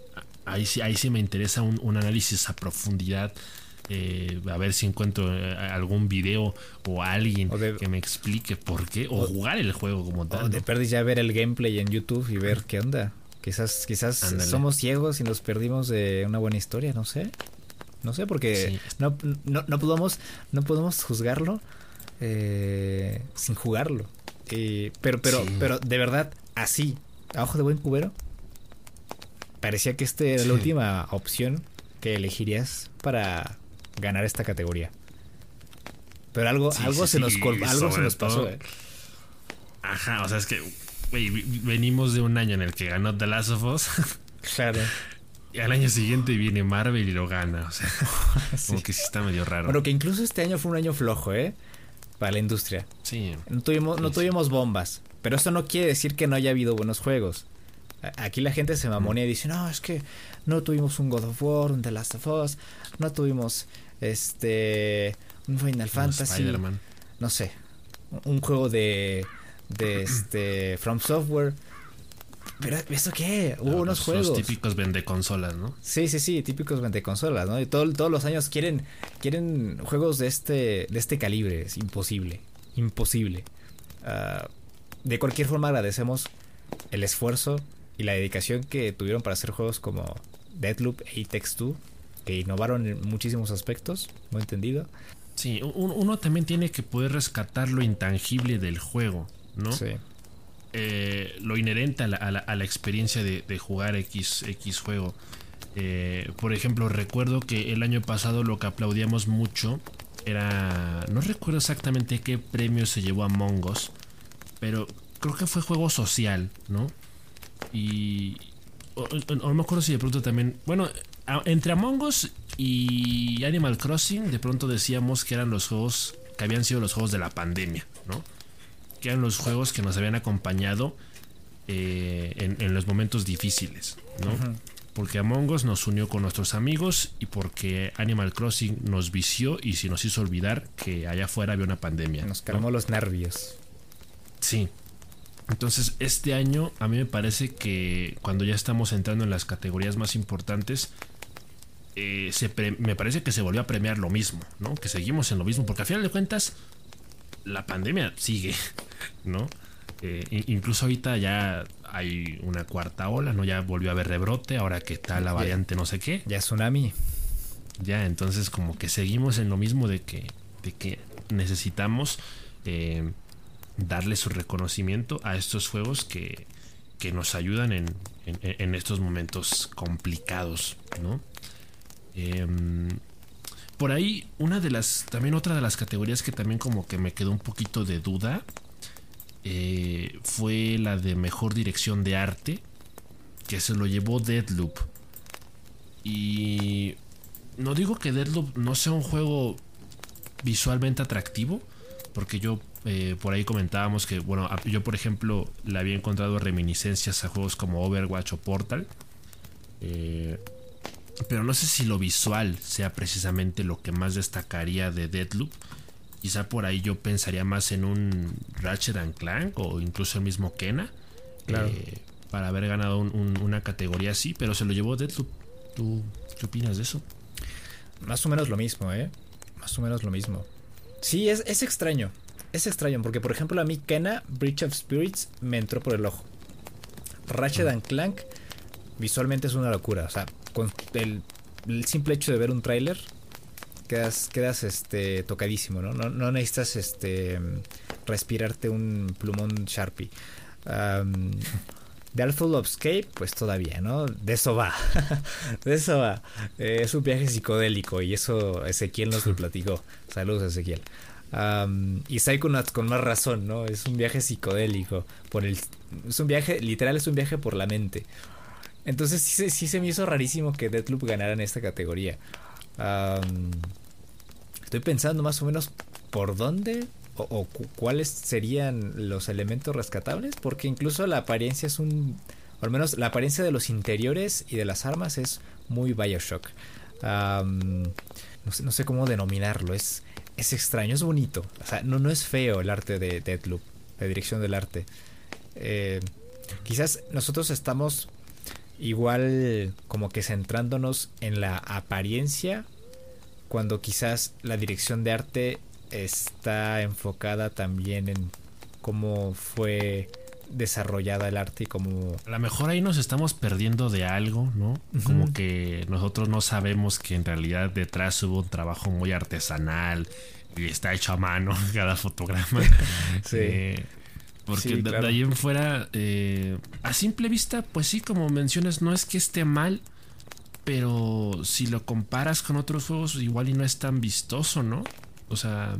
ahí, sí, ahí sí me interesa un, análisis a profundidad. Eh, a ver si encuentro eh, algún video o alguien que me explique por qué o, jugar el juego como tal. O de perdí ya ver el gameplay en YouTube y ver qué onda. Quizás, quizás somos ciegos y nos perdimos de una buena historia, no sé. No sé, porque no, no, no, podemos, no podemos juzgarlo eh, sin jugarlo. pero, pero, pero de verdad, así, a ojo de buen cubero, parecía que esta era la última opción que elegirías para ganar esta categoría. Pero algo, algo se nos algo se nos pasó. Eh. Ajá, o sea, es que venimos de un año en el que ganó The Last of Us. claro. Y al año siguiente viene Marvel y lo gana. O sea, como que sí está medio raro. Bueno, que incluso este año fue un año flojo, ¿eh? Para la industria. Sí. No tuvimos, no tuvimos bombas. Pero eso no quiere decir que no haya habido buenos juegos. Aquí la gente se mamonea y dice, no, es que no tuvimos un God of War, un The Last of Us, no tuvimos este un Final Fantasy, no sé, un juego de de este From Software. Pero, ¿eso qué? Hubo unos juegos. Los típicos vende consolas, ¿no? Sí, sí, sí, típicos vende consolas, ¿no? Y todos los años quieren, quieren juegos de este, de este calibre. Es imposible. Imposible. Ah, de cualquier forma, agradecemos el esfuerzo y la dedicación que tuvieron para hacer juegos como Deadloop e Text 2, que innovaron en muchísimos aspectos, muy entendido. Sí, uno también tiene que poder rescatar lo intangible del juego, ¿no? Sí. Eh, lo inherente a la, experiencia de, jugar X, X juego. Eh, por ejemplo, recuerdo que el año pasado lo que aplaudíamos mucho era. No recuerdo exactamente qué premio se llevó a Mongos, pero creo que fue juego social, ¿no? Y. no me acuerdo si de pronto también. Bueno, entre Among y Animal Crossing, de pronto decíamos que eran los juegos que habían sido los juegos de la pandemia, ¿no? Que eran los juegos que nos habían acompañado eh, en, los momentos difíciles, ¿no? Porque Among Us nos unió con nuestros amigos y porque Animal Crossing nos vició y si nos hizo olvidar que allá afuera había una pandemia. Nos calmó los nervios. Sí. Entonces, este año a mí me parece que cuando ya estamos entrando en las categorías más importantes, eh, me parece que se volvió a premiar lo mismo, ¿no? Que seguimos en lo mismo, porque a final de cuentas, la pandemia sigue, ¿no? Eh, incluso ahorita ya hay una cuarta ola, ¿no? Ya volvió a haber rebrote, ahora que está la variante no sé qué. Ya tsunami. Ya, entonces como que seguimos en lo mismo de que, de que necesitamos eh, darle su reconocimiento a estos juegos que, que nos ayudan en, en, estos momentos complicados, ¿no? Em, por ahí, una de las. También otra de las categorías que también como que me quedó un poquito de duda. Eh, fue la de mejor dirección de arte. Que se lo llevó Deadloop. Y. No digo que Deadloop no sea un juego visualmente atractivo. Porque yo eh, por ahí comentábamos que, bueno, yo por ejemplo le había encontrado reminiscencias a juegos como Overwatch o Portal. Eh, pero no sé si lo visual sea precisamente lo que más destacaría de Deadloop. Quizá por ahí yo pensaría más en un Ratchet and Clank o incluso el mismo Kena. Eh, para haber ganado una categoría así, pero se lo llevó Deadloop. ¿Tú qué opinas de eso? Más o menos lo mismo, ¿eh? Más o menos lo mismo. Sí, es, es extraño. Es extraño porque, por ejemplo, a mí Kena, Breach of Spirits, me entró por el ojo. Ratchet and Clank, visualmente es una locura. O sea, con el, simple hecho de ver un tráiler quedas, quedas este, tocadísimo, ¿no? ¿no? necesitas este, respirarte un plumón Sharpie. Um, The Artful Escape, pues todavía, ¿no? De eso va. de eso va. Eh, es un viaje psicodélico y eso Ezequiel nos lo platicó. Saludos, Ezequiel. Y Psychonauts con más razón, ¿no? Es un viaje psicodélico. Por el, es un viaje, literal, es un viaje por la mente. Entonces sí, se me hizo rarísimo que Deathloop ganara en esta categoría. Estoy pensando más o menos por dónde o, cuáles serían los elementos rescatables, porque incluso la apariencia es un, o al menos la apariencia de los interiores y de las armas es muy Bioshock. no, sé, cómo denominarlo, es, es extraño, es bonito. O sea, no, no es feo el arte de Deathloop, la dirección del arte. Eh, quizás nosotros estamos igual como que centrándonos en la apariencia cuando quizás la dirección de arte está enfocada también en cómo fue desarrollada el arte y cómo... A lo mejor ahí nos estamos perdiendo de algo, ¿no? Como que nosotros no sabemos que en realidad detrás hubo un trabajo muy artesanal y está hecho a mano cada fotograma. sí. Eh, porque de, ahí en fuera, eh, a simple vista, pues sí, como mencionas, no es que esté mal, pero si lo comparas con otros juegos, igual y no es tan vistoso, ¿no? O sea,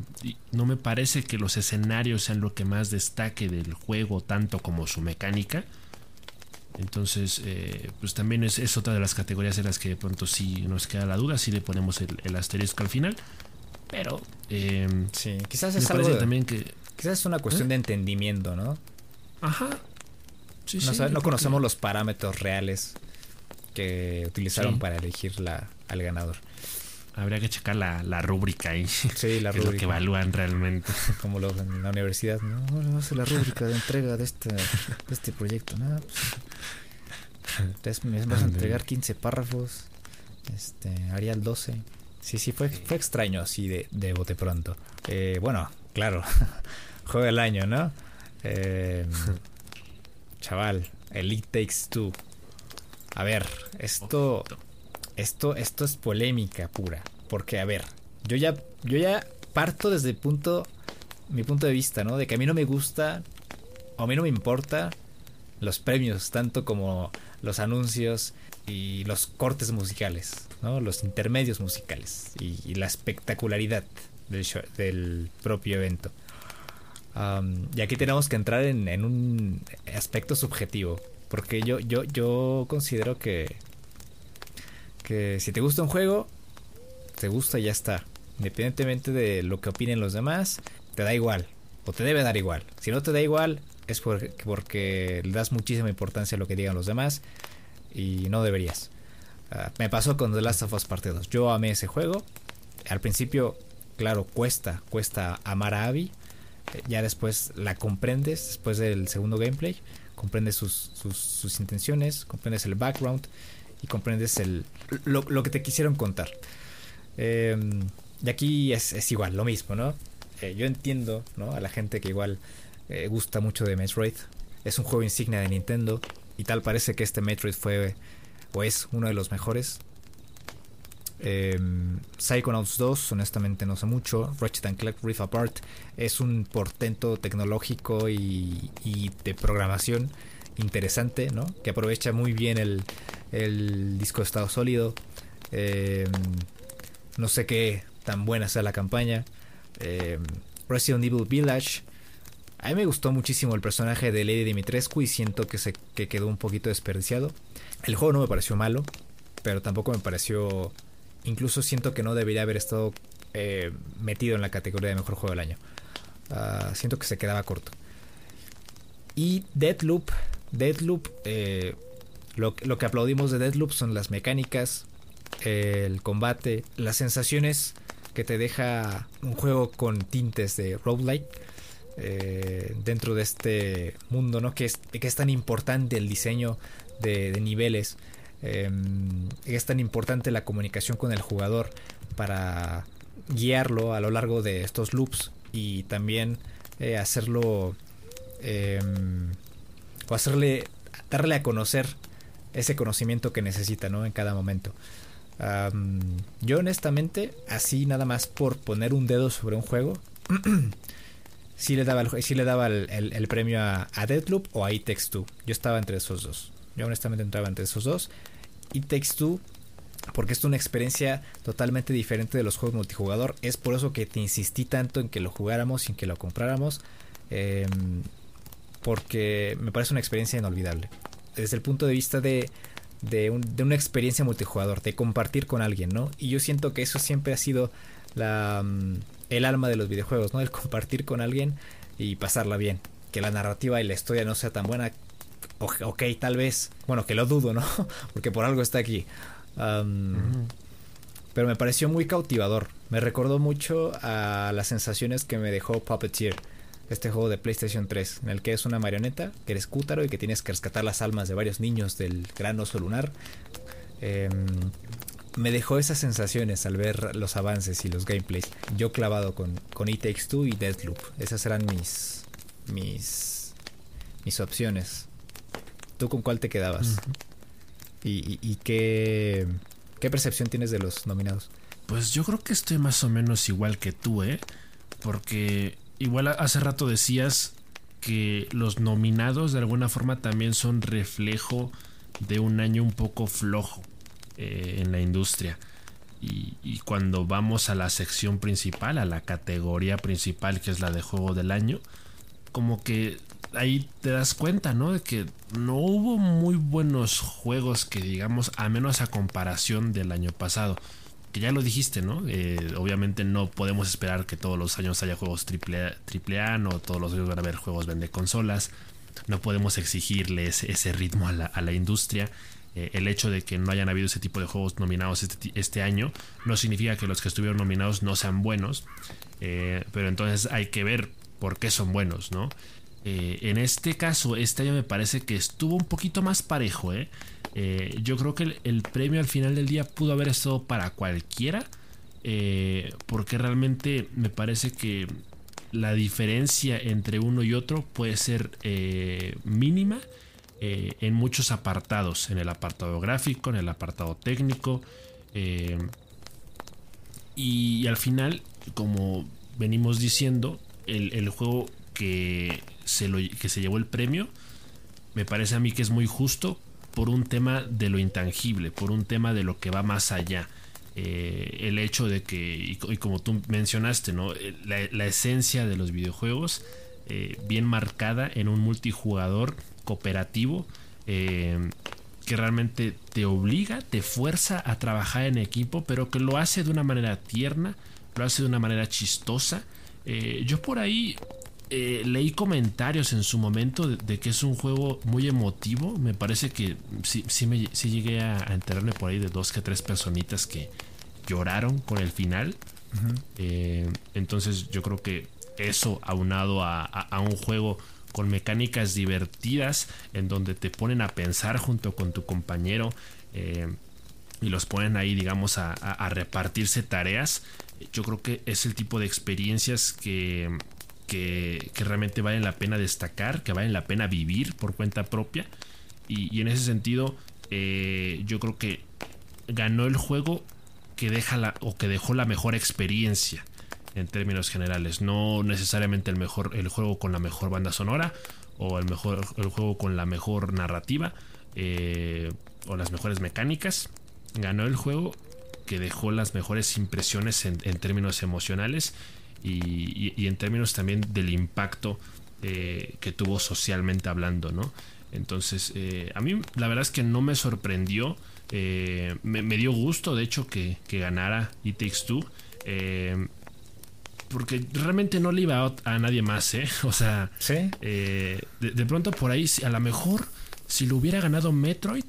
no me parece que los escenarios sean lo que más destaque del juego, tanto como su mecánica. Entonces, eh, pues también es, otra de las categorías en las que de pronto sí nos queda la duda, si le ponemos el, asterisco al final. Pero, eh, sí, quizás es algo también que Quizás es una cuestión ¿Eh? de entendimiento, ¿no? Ajá. Sí, no, sí, no conocemos los parámetros reales que utilizaron para elegir la, al ganador. Habría que checar la, la rúbrica ahí. Sí, la rúbrica. lo que evalúan realmente. Como lo en la universidad. No, no hace la rúbrica de entrega de este, de este proyecto. ¿no? Pues, me vas a entregar 15 párrafos. Este, Arial 12. Sí, sí, fue, fue extraño así de, de bote pronto. Eh, bueno, claro. juego del año, ¿no? Eh, chaval, Elite Takes Two. A ver, esto, esto, esto es polémica pura. Porque, a ver, yo ya, yo ya parto desde punto, mi punto de vista, ¿no? De que a mí no me gusta, o a mí no me importa los premios, tanto como los anuncios y los cortes musicales, ¿no? Los intermedios musicales y, la espectacularidad del, del propio evento. y aquí tenemos que entrar en, en, un aspecto subjetivo, porque yo, yo, yo considero que, que si te gusta un juego, te gusta y ya está. Independientemente de lo que opinen los demás, te da igual. O te debe dar igual. Si no te da igual, es porque, porque le das muchísima importancia a lo que digan los demás. Y no deberías. Ah, me pasó con The Last of Us Part 2. Yo amé ese juego. Al principio, claro, cuesta, cuesta amar a Abby. Ya después la comprendes, después del segundo gameplay. Comprendes sus, sus intenciones, comprendes el background y comprendes el, lo, que te quisieron contar. Em, y aquí es, igual, lo mismo, ¿no? Eh, yo entiendo ¿no? a la gente que igual eh, gusta mucho de Metroid. Es un juego insignia de Nintendo y tal parece que este Metroid fue o es uno de los mejores. Eh, Psychonauts 2, honestamente no sé mucho. Ratchet Clank Rift Apart es un portento tecnológico y, de programación interesante, ¿no? Que aprovecha muy bien el, disco de estado sólido. Eh, no sé qué tan buena sea la campaña. Eh, Resident Evil Village. A mí me gustó muchísimo el personaje de Lady Dimitrescu y siento que se que quedó un poquito desperdiciado. El juego no me pareció malo, pero tampoco me pareció... Incluso siento que no debería haber estado eh, metido en la categoría de mejor juego del año. Ah, siento que se quedaba corto. Y Deadloop. Deadloop eh, lo, que aplaudimos de Deadloop son las mecánicas, el combate, las sensaciones que te deja un juego con tintes de roguelike eh, dentro de este mundo, ¿no? Que es, que es tan importante el diseño de, niveles, em, es tan importante la comunicación con el jugador para guiarlo a lo largo de estos loops y también eh, hacerlo em, o hacerle darle a conocer ese conocimiento que necesita, ¿no? En cada momento. yo honestamente, así nada más por poner un dedo sobre un juego, sí le daba, el, le daba el, premio a, Deadloop o a It Takes Two. Yo estaba entre esos dos. Yo honestamente entraba entre esos dos. It Takes Two, porque es una experiencia totalmente diferente de los juegos multijugador. Es por eso que te insistí tanto en que lo jugáramos sin que lo compráramos. Em, porque me parece una experiencia inolvidable desde el punto de vista de, de, una experiencia multijugador, de compartir con alguien, ¿no? Y yo siento que eso siempre ha sido la, mm, el alma de los videojuegos, ¿no? El compartir con alguien y pasarla bien. Que la narrativa y la historia no sea tan buena. Ok, tal vez. Bueno, que lo dudo, ¿no? Porque por algo está aquí. Pero me pareció muy cautivador. Me recordó mucho a las sensaciones que me dejó Puppeteer este juego de PlayStation 3, en el que es una marioneta, que eres Cútaro y que tienes que rescatar las almas de varios niños del gran oso lunar. Em, me dejó esas sensaciones al ver los avances y los gameplays. Yo clavado con, con It Takes Two y Deathloop. Esas eran mis, mis, mis opciones. ¿Tú con cuál te quedabas? ¿Y, y, qué, qué percepción tienes de los nominados? Pues yo creo que estoy más o menos igual que tú, ¿eh? Porque igual hace rato decías que los nominados de alguna forma también son reflejo de un año un poco flojo eh, en la industria. Y, y, cuando vamos a la sección principal, a la categoría principal que es la de juego del año, como que ahí te das cuenta, ¿no? De que no hubo muy buenos juegos que digamos, a menos a comparación del año pasado que ya lo dijiste, ¿no? Eh, obviamente no podemos esperar que todos los años haya juegos triple, triple A, no todos los años van a haber juegos vende consolas, no podemos exigirles ese ritmo a la, industria. Eh, el hecho de que no hayan habido ese tipo de juegos nominados este, este año no significa que los que estuvieron nominados no sean buenos, eh, pero entonces hay que ver por qué son buenos, ¿no? En este caso, este año me parece que estuvo un poquito más parejo, ¿eh? Eh, yo creo que el, premio al final del día pudo haber estado para cualquiera. Eh, porque realmente me parece que la diferencia entre uno y otro puede ser eh, mínima en muchos apartados. En el apartado gráfico, en el apartado técnico. Y, al final, como venimos diciendo, el juego que se, lo, que se llevó el premio, me parece a mí que es muy justo por un tema de lo intangible, por un tema de lo que va más allá. Eh, el hecho de que, y, como tú mencionaste, ¿no? Eh, la, esencia de los videojuegos eh, bien marcada en un multijugador cooperativo que realmente te obliga, te fuerza a trabajar en equipo, pero que lo hace de una manera tierna, lo hace de una manera chistosa. yo por ahí eh, leí comentarios en su momento de, que es un juego muy emotivo. Me parece que sí, sí, me, llegué a, enterarme por ahí de dos que tres personitas que lloraron con el final. Eh, entonces yo creo que eso aunado a, un juego con mecánicas divertidas en donde te ponen a pensar junto con tu compañero eh, y los ponen ahí digamos a, repartirse tareas yo creo que es el tipo de experiencias que que, realmente valen la pena destacar, que valen la pena vivir por cuenta propia. Y, en ese sentido, eh, yo creo que ganó el juego que deja o que dejó la mejor experiencia en términos generales. No necesariamente el mejor, el juego con la mejor banda sonora o el mejor, el juego con la mejor narrativa eh, o las mejores mecánicas. Ganó el juego que dejó las mejores impresiones en términos emocionales y, en términos también del impacto eh, que tuvo socialmente hablando, ¿no? Entonces, eh, a mí la verdad es que no me sorprendió, eh, me, dio gusto de hecho que, ganara It Takes Two, porque realmente no le iba a, nadie más, ¿eh? O sea, de, pronto por ahí, a lo mejor, si lo hubiera ganado Metroid,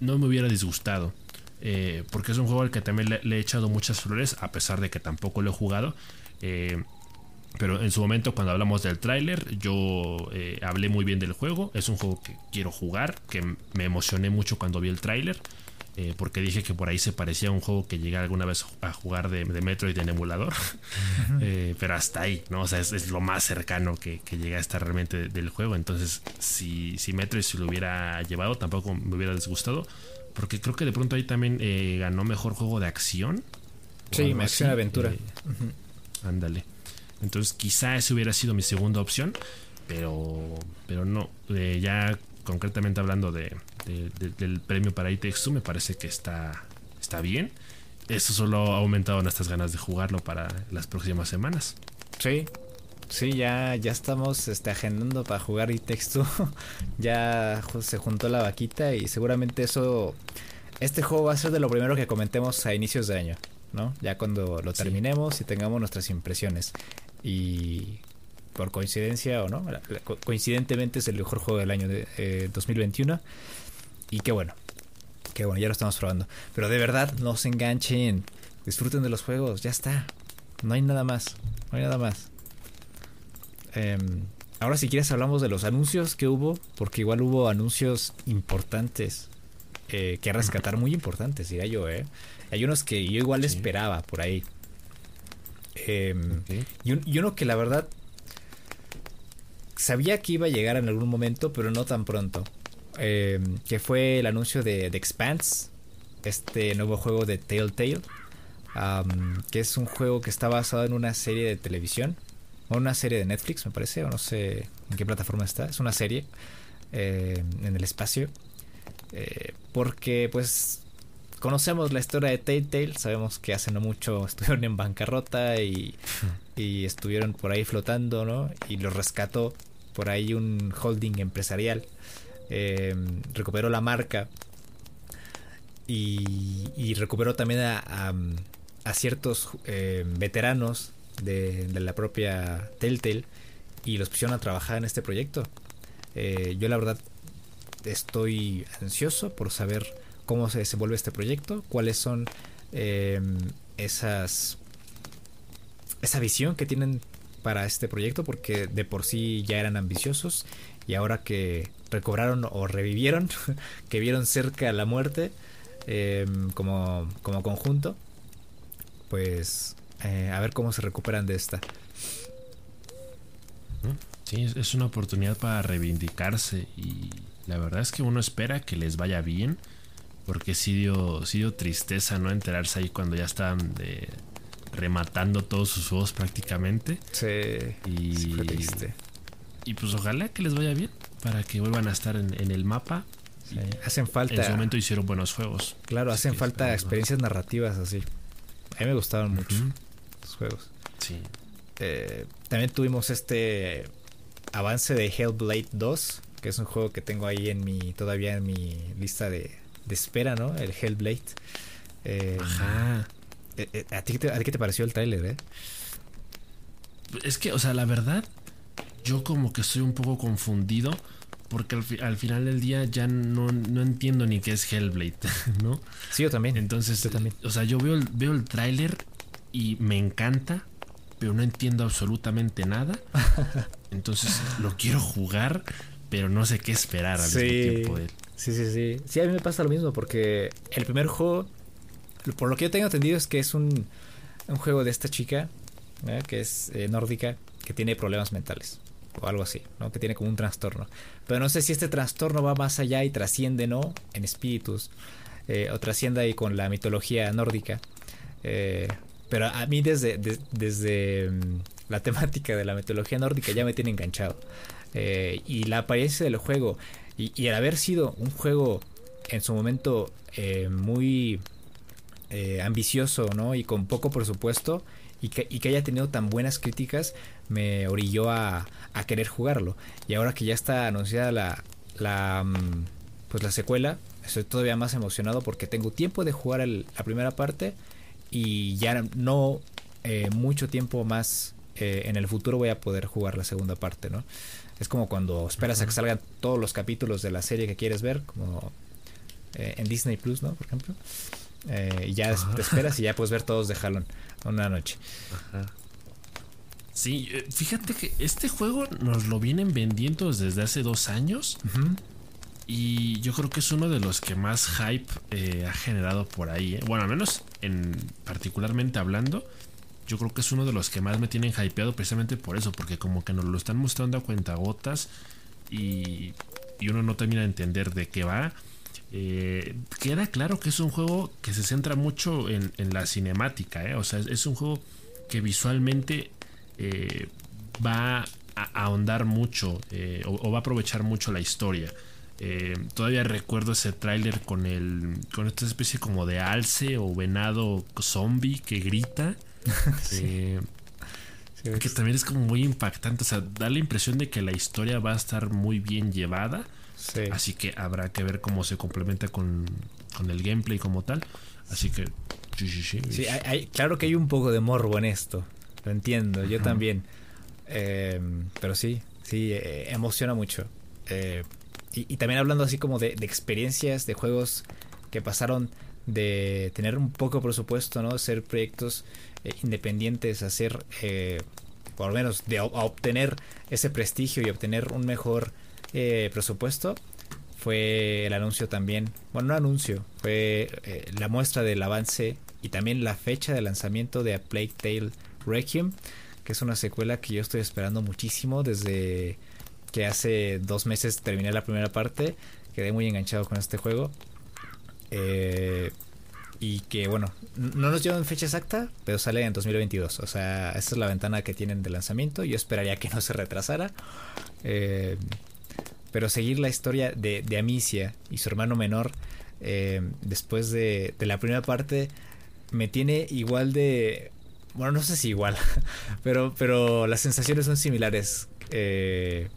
no me hubiera disgustado. porque es un juego al que también le, le, he echado muchas flores, a pesar de que tampoco lo he jugado. Eh, pero en su momento cuando hablamos del tráiler yo eh, hablé muy bien del juego. Es un juego que quiero jugar, que me emocioné mucho cuando vi el tráiler. Eh, porque dije que por ahí se parecía a un juego que llegué alguna vez a jugar de, de Metroid en emulador. pero hasta ahí, ¿no? O sea, es, lo más cercano que, que llegué a estar realmente del juego. Entonces, si, si Metroid se lo hubiera llevado, tampoco me hubiera disgustado. Porque creo que de pronto ahí también ganó mejor juego de acción. Sí, acción aventura. Ándale. Entonces quizá esa hubiera sido mi segunda opción, pero, pero no. Eh, ya concretamente hablando de, del premio para ITX2 me parece que está, está bien. Eso solo ha aumentado nuestras ganas de jugarlo para las próximas semanas. Sí, sí, ya, ya estamos este, agendando para jugar ITX2. ya se juntó la vaquita y seguramente eso... Este juego va a ser de lo primero que comentemos a inicios de año. ¿No? Ya cuando lo terminemos y tengamos nuestras impresiones. Y por coincidencia o no, coincidentemente es el mejor juego del año de 2021. Eh, y qué bueno, qué bueno, ya lo estamos probando. Pero de verdad, no se enganchen, disfruten de los juegos, ya está. No hay nada más, no hay nada más. Em, ahora si quieres hablamos de los anuncios que hubo, porque igual hubo anuncios importantes eh, que rescatar, muy importantes, diría yo, ¿eh? Hay unos que yo igual esperaba por ahí. Em, y, uno que la verdad sabía que iba a llegar en algún momento, pero no tan pronto. Em, que fue el anuncio de The Expanse, este nuevo juego de Telltale, que es un juego que está basado en una serie de televisión, o una serie de Netflix, me parece, o no sé en qué plataforma está. Es una serie em, en el espacio. Eh, porque pues conocemos la historia de Telltale, sabemos que hace no mucho estuvieron en bancarrota y, estuvieron por ahí flotando, ¿no? Y lo rescató por ahí un holding empresarial, em, recuperó la marca y, recuperó también a, ciertos em, veteranos de, la propia Telltale y los pusieron a trabajar en este proyecto. Eh, yo la verdad estoy ansioso por saber cómo se desenvuelve este proyecto, cuáles son em, esas esa visión que tienen para este proyecto, porque de por sí ya eran ambiciosos y ahora que recobraron o revivieron, que vieron cerca la muerte em, como, como conjunto, pues eh, a ver cómo se recuperan de esta. Sí, es una oportunidad para reivindicarse y la verdad es que uno espera que les vaya bien porque sí dio, sí dio tristeza no enterarse ahí cuando ya estaban de, rematando todos sus juegos prácticamente. Sí. Y, sí fue triste. y pues ojalá que les vaya bien para que vuelvan a estar en, en el mapa. Sí. Hacen falta. En su momento hicieron buenos juegos. Claro, hacen falta experiencias narrativas así. A mí me gustaron mucho los juegos. Sí. Eh, también tuvimos este avance de Hellblade 2, que es un juego que tengo ahí en mi todavía en mi lista de, de espera, ¿no? El Hellblade. Eh, Ajá. eh, eh, ¿a, ti, qué te- ¿A ti qué te pareció el tráiler, eh? Es que, o sea, la verdad, yo como que estoy un poco confundido. Porque al, fi- al final del día ya no, no entiendo ni qué es Hellblade, ¿no? Sí, yo también. Entonces, Yo también. o sea, yo veo el, veo el tráiler y me encanta, pero no entiendo absolutamente nada. Entonces, lo quiero jugar, pero no sé qué esperar al Sí. mismo tiempo. de él. Sí, sí, sí. Sí, a mí me pasa lo mismo porque el primer juego, por lo que yo tengo entendido, es que es un, un juego de esta chica, ¿eh? que es eh, nórdica, que tiene problemas mentales o algo así, ¿no? Que tiene como un trastorno. Pero no sé si este trastorno va más allá y trasciende, ¿no? En espíritus eh, o trasciende ahí con la mitología nórdica. Pero a mí desde, de- desde mm, la temática de la mitología nórdica ya me tiene enganchado. Y la apariencia del juego y, y el haber sido un juego en su momento eh, muy eh, ambicioso ¿no? y con poco presupuesto y que, y que haya tenido tan buenas críticas me orilló a, a querer jugarlo. Y ahora que ya está anunciada la, la, mm, pues la secuela, estoy todavía más emocionado porque tengo tiempo de jugar la primera parte y ya no eh, mucho tiempo más en el futuro voy a poder jugar la segunda parte, ¿no? Es como cuando esperas a que salgan todos los capítulos de la serie que quieres ver, como eh, en Disney Plus, ¿no? Por ejemplo. Eh, y ya Ajá. te esperas y ya puedes ver todos de jalón una noche. Sí, eh, fíjate que este juego nos lo vienen vendiendo desde hace dos años. Y yo creo que es uno de los que más hype eh, ha generado por ahí. Bueno, al menos en particularmente hablando, yo creo que es uno de los que más me tienen hypeado precisamente por eso, porque como que nos lo están mostrando a cuentagotas y, y uno no termina de entender de qué va. Eh, queda claro que es un juego que se centra mucho en, en la cinemática, ¿eh? o sea, es, un juego que visualmente eh, va a ahondar mucho eh, o, o va a aprovechar mucho la historia. Todavía recuerdo ese tráiler con el con esta especie como de alce o venado zombie que grita. Eh, Sí, que también es como muy impactante. O sea, da la impresión de que la historia va a estar muy bien llevada. sí. Así que habrá que ver cómo se complementa con, con el gameplay como tal. Así que sí, sí, sí. Sí, hay- hay- claro que hay un poco de morbo en esto. Lo entiendo, yo también. Eh, pero sí, sí, eh, emociona mucho. Eh, y, y también hablando así como de, de experiencias, de juegos que pasaron de tener un poco presupuesto, ¿no? Ser proyectos eh, independientes, hacer, eh, por lo menos, de a obtener ese prestigio y obtener un mejor eh, presupuesto. Fue el anuncio también, bueno, no anuncio, fue eh, la muestra del avance y también la fecha de lanzamiento de A Plague Tale Requiem, que es una secuela que yo estoy esperando muchísimo desde que hace dos meses terminé la primera parte, quedé muy enganchado con este juego. Eh, y que bueno, no nos llevan fecha exacta, pero sale en 2022. O sea, esa es la ventana que tienen de lanzamiento. Yo esperaría que no se retrasara. Eh, pero seguir la historia de, Amicia y su hermano menor eh, después de, de la primera parte me tiene igual de... Bueno, no sé si igual, pero, pero las sensaciones son similares eh,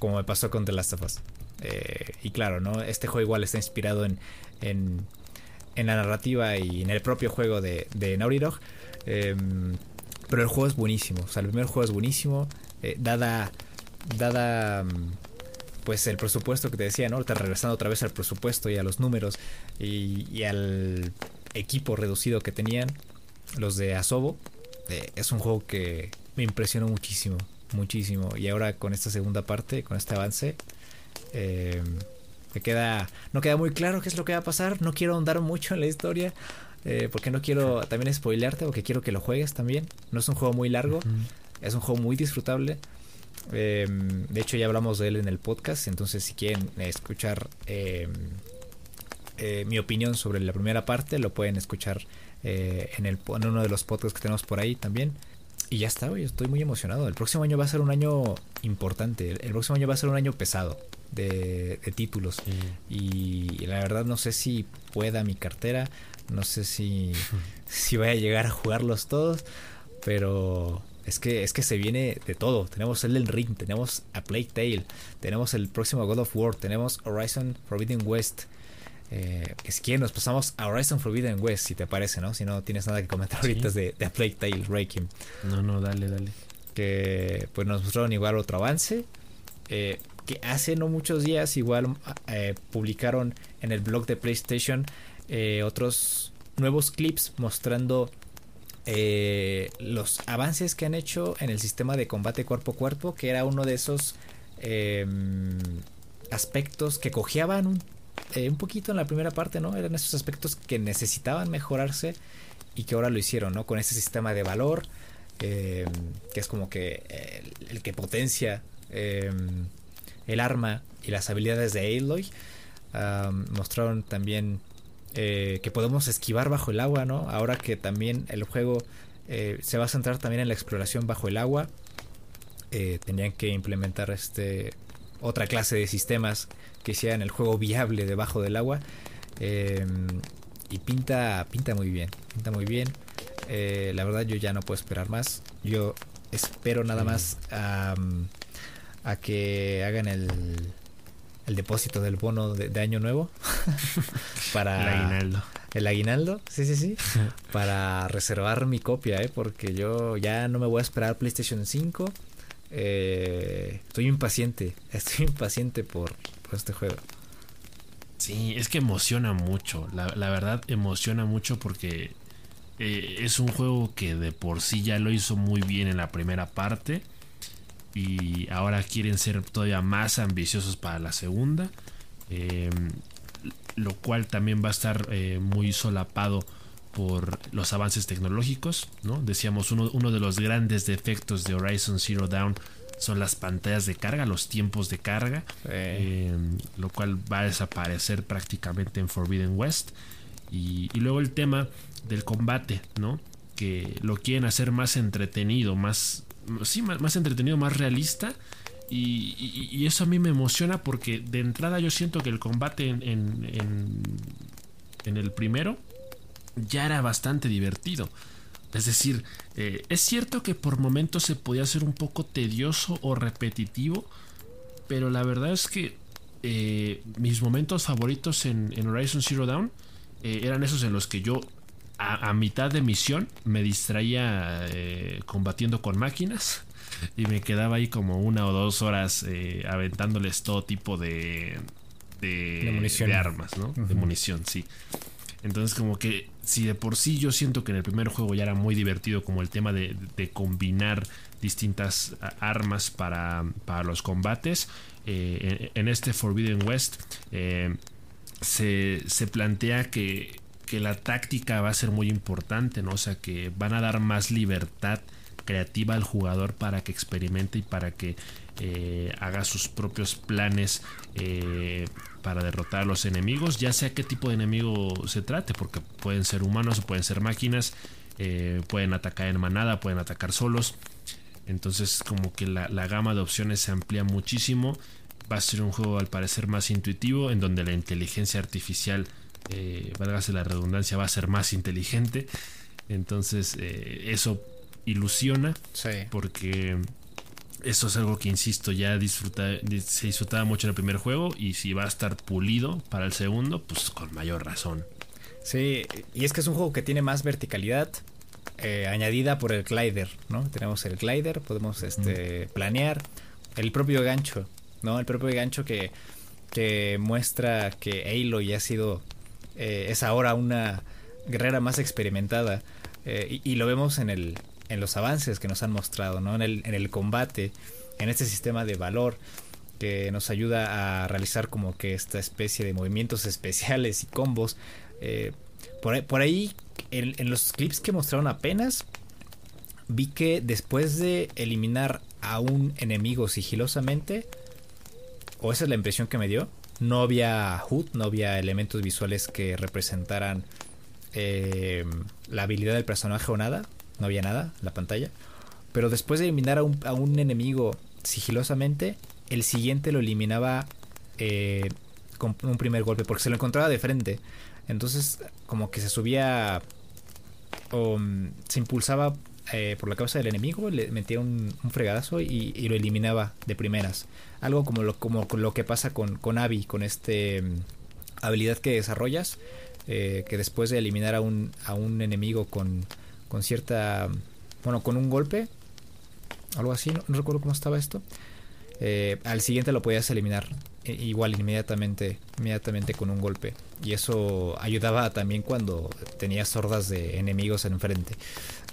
como me pasó con The Last of Us. Eh, y claro, ¿no? Este juego igual está inspirado en, en la narrativa y en el propio juego de, de. Eh, pero el juego es buenísimo. O sea, el primer juego es buenísimo. eh, dada. Dada. mm, Pues el presupuesto que te decía, ¿no? Está regresando otra vez al presupuesto y a los números y, y al equipo reducido que tenían los de Asobo. eh, es un juego que me impresionó muchísimo, muchísimo. Y ahora con esta segunda parte, con este avance, eh, me queda, no queda muy claro qué es lo que va a pasar. No quiero ahondar mucho en la historia. eh, porque no quiero también spoilearte, porque quiero que lo juegues también. No es un juego muy largo, es un juego muy disfrutable. Eh, de hecho, ya hablamos de él en el podcast. Entonces, si quieren escuchar eh, eh, mi opinión sobre la primera parte, lo pueden escuchar eh, en, el, en uno de los podcasts que tenemos por ahí también. Y ya está, güey, estoy muy emocionado. El próximo año va a ser un año importante. El próximo año va a ser un año pesado de, títulos. Y, la verdad no sé si pueda mi cartera. No sé si, si voy a llegar a jugarlos todos. Pero es que, es que se viene de todo. Tenemos el Ring, tenemos a Plague Tale, tenemos el próximo God of War, tenemos Horizon Forbidden West. Eh, es que nos pasamos a Horizon Forbidden West, si te parece, ¿no? Si no tienes nada que comentar ahorita de, de Plague Tale, Rakim. No, no, dale, dale. Que pues nos mostraron igual otro avance. Eh, que hace no muchos días igual eh, publicaron en el blog de PlayStation otros nuevos clips mostrando eh, los avances que han hecho en el sistema de combate cuerpo a cuerpo, que era uno de esos em, aspectos que cojeaban un, eh, un, poquito en la primera parte, ¿no? Eran esos aspectos que necesitaban mejorarse y que ahora lo hicieron, ¿no? Con ese sistema de valor, em, que es como que el, el que potencia em, el arma y las habilidades de Aloy. mostraron también eh, que podemos esquivar bajo el agua, ¿no? Ahora que también el juego eh, se va a centrar también en la exploración bajo el agua, eh, tenían que implementar este otra clase de sistemas que hicieran el juego viable debajo del agua y pinta pinta muy bien, pinta muy bien. la verdad yo ya no puedo esperar más. Yo espero nada más a que hagan el el depósito del bono de, año nuevo para el aguinaldo. El aguinaldo, sí, sí, sí. para reservar mi copia, ¿eh? porque yo ya no me voy a esperar PlayStation 5. Eh, estoy impaciente, estoy impaciente por, este juego. Sí, es que emociona mucho. La, verdad emociona mucho porque eh, es un juego que de por sí ya lo hizo muy bien en la primera parte y ahora quieren ser todavía más ambiciosos para la segunda. Em, lo cual también va a estar eh, muy solapado por los avances tecnológicos. ¿no? Decíamos, uno, uno, de los grandes defectos de Horizon Zero Dawn son las pantallas de carga, los tiempos de carga, em, lo cual va a desaparecer prácticamente en Forbidden West. Y, y, luego el tema del combate, ¿no? que lo quieren hacer más entretenido, más, sí, más, entretenido, más realista. Y, eso a mí me emociona porque de entrada yo siento que el combate en, en, el primero ya era bastante divertido. Es decir, eh, es cierto que por momentos se podía hacer un poco tedioso o repetitivo, pero la verdad es que eh, mis momentos favoritos en, Horizon Zero Dawn eh, eran esos en los que yo a, mitad de misión me distraía eh, combatiendo con máquinas y me quedaba ahí como una o dos horas eh, aventándoles todo tipo de, de, armas, ¿no? De munición, sí. Entonces como que si de por sí yo siento que en el primer juego ya era muy divertido como el tema de, combinar distintas armas para, para los combates, eh, en, este Forbidden West se, se plantea que que la táctica va a ser muy importante, ¿no? O sea, que van a dar más libertad creativa al jugador para que experimente y para que eh, haga sus propios planes eh, para derrotar a los enemigos, ya sea qué tipo de enemigo se trate, porque pueden ser humanos o pueden ser máquinas, eh, pueden atacar en manada, pueden atacar solos. Entonces como que la, la gama de opciones se amplía muchísimo. Va a ser un juego al parecer más intuitivo, en donde la inteligencia artificial eh, válgase la redundancia, va a ser más inteligente. Entonces, eh, eso ilusiona. Porque eso es algo que, insisto, ya disfruta, se disfrutaba mucho en el primer juego. Y si va a estar pulido para el segundo, pues con mayor razón. Sí, y es que es un juego que tiene más verticalidad. Eh, añadida por el glider, ¿no? Tenemos el glider, podemos este, planear. El propio gancho, ¿no? El propio gancho que, que muestra que Aloy ha sido eh, es ahora una guerrera más experimentada eh, y, lo vemos en, el, en los avances que nos han mostrado, ¿no? en, el, en el combate, en este sistema de valor que nos ayuda a realizar como que esta especie de movimientos especiales y combos. Eh, por, ahí, en, en, los clips que mostraron apenas, vi que después de eliminar a un enemigo sigilosamente, o esa es la impresión que me dio, no había HUD, no había elementos visuales que representaran eh, la habilidad del personaje o nada. No había nada en la pantalla. Pero después de eliminar a un, enemigo sigilosamente, el siguiente lo eliminaba eh, con un primer golpe, porque se lo encontraba de frente. Entonces, como que se subía o mm, se impulsaba eh, por la cabeza del enemigo, le metía un, fregadazo y, lo eliminaba de primeras. Algo como lo, como lo que pasa con, con Abby, con este mm, habilidad que desarrollas, eh, que después de eliminar a un, a un enemigo con, con cierta, bueno, con un golpe, algo así, no, recuerdo cómo estaba esto, eh, al siguiente lo podías eliminar igual inmediatamente, inmediatamente con un golpe. Y eso ayudaba también cuando tenías hordas de enemigos enfrente.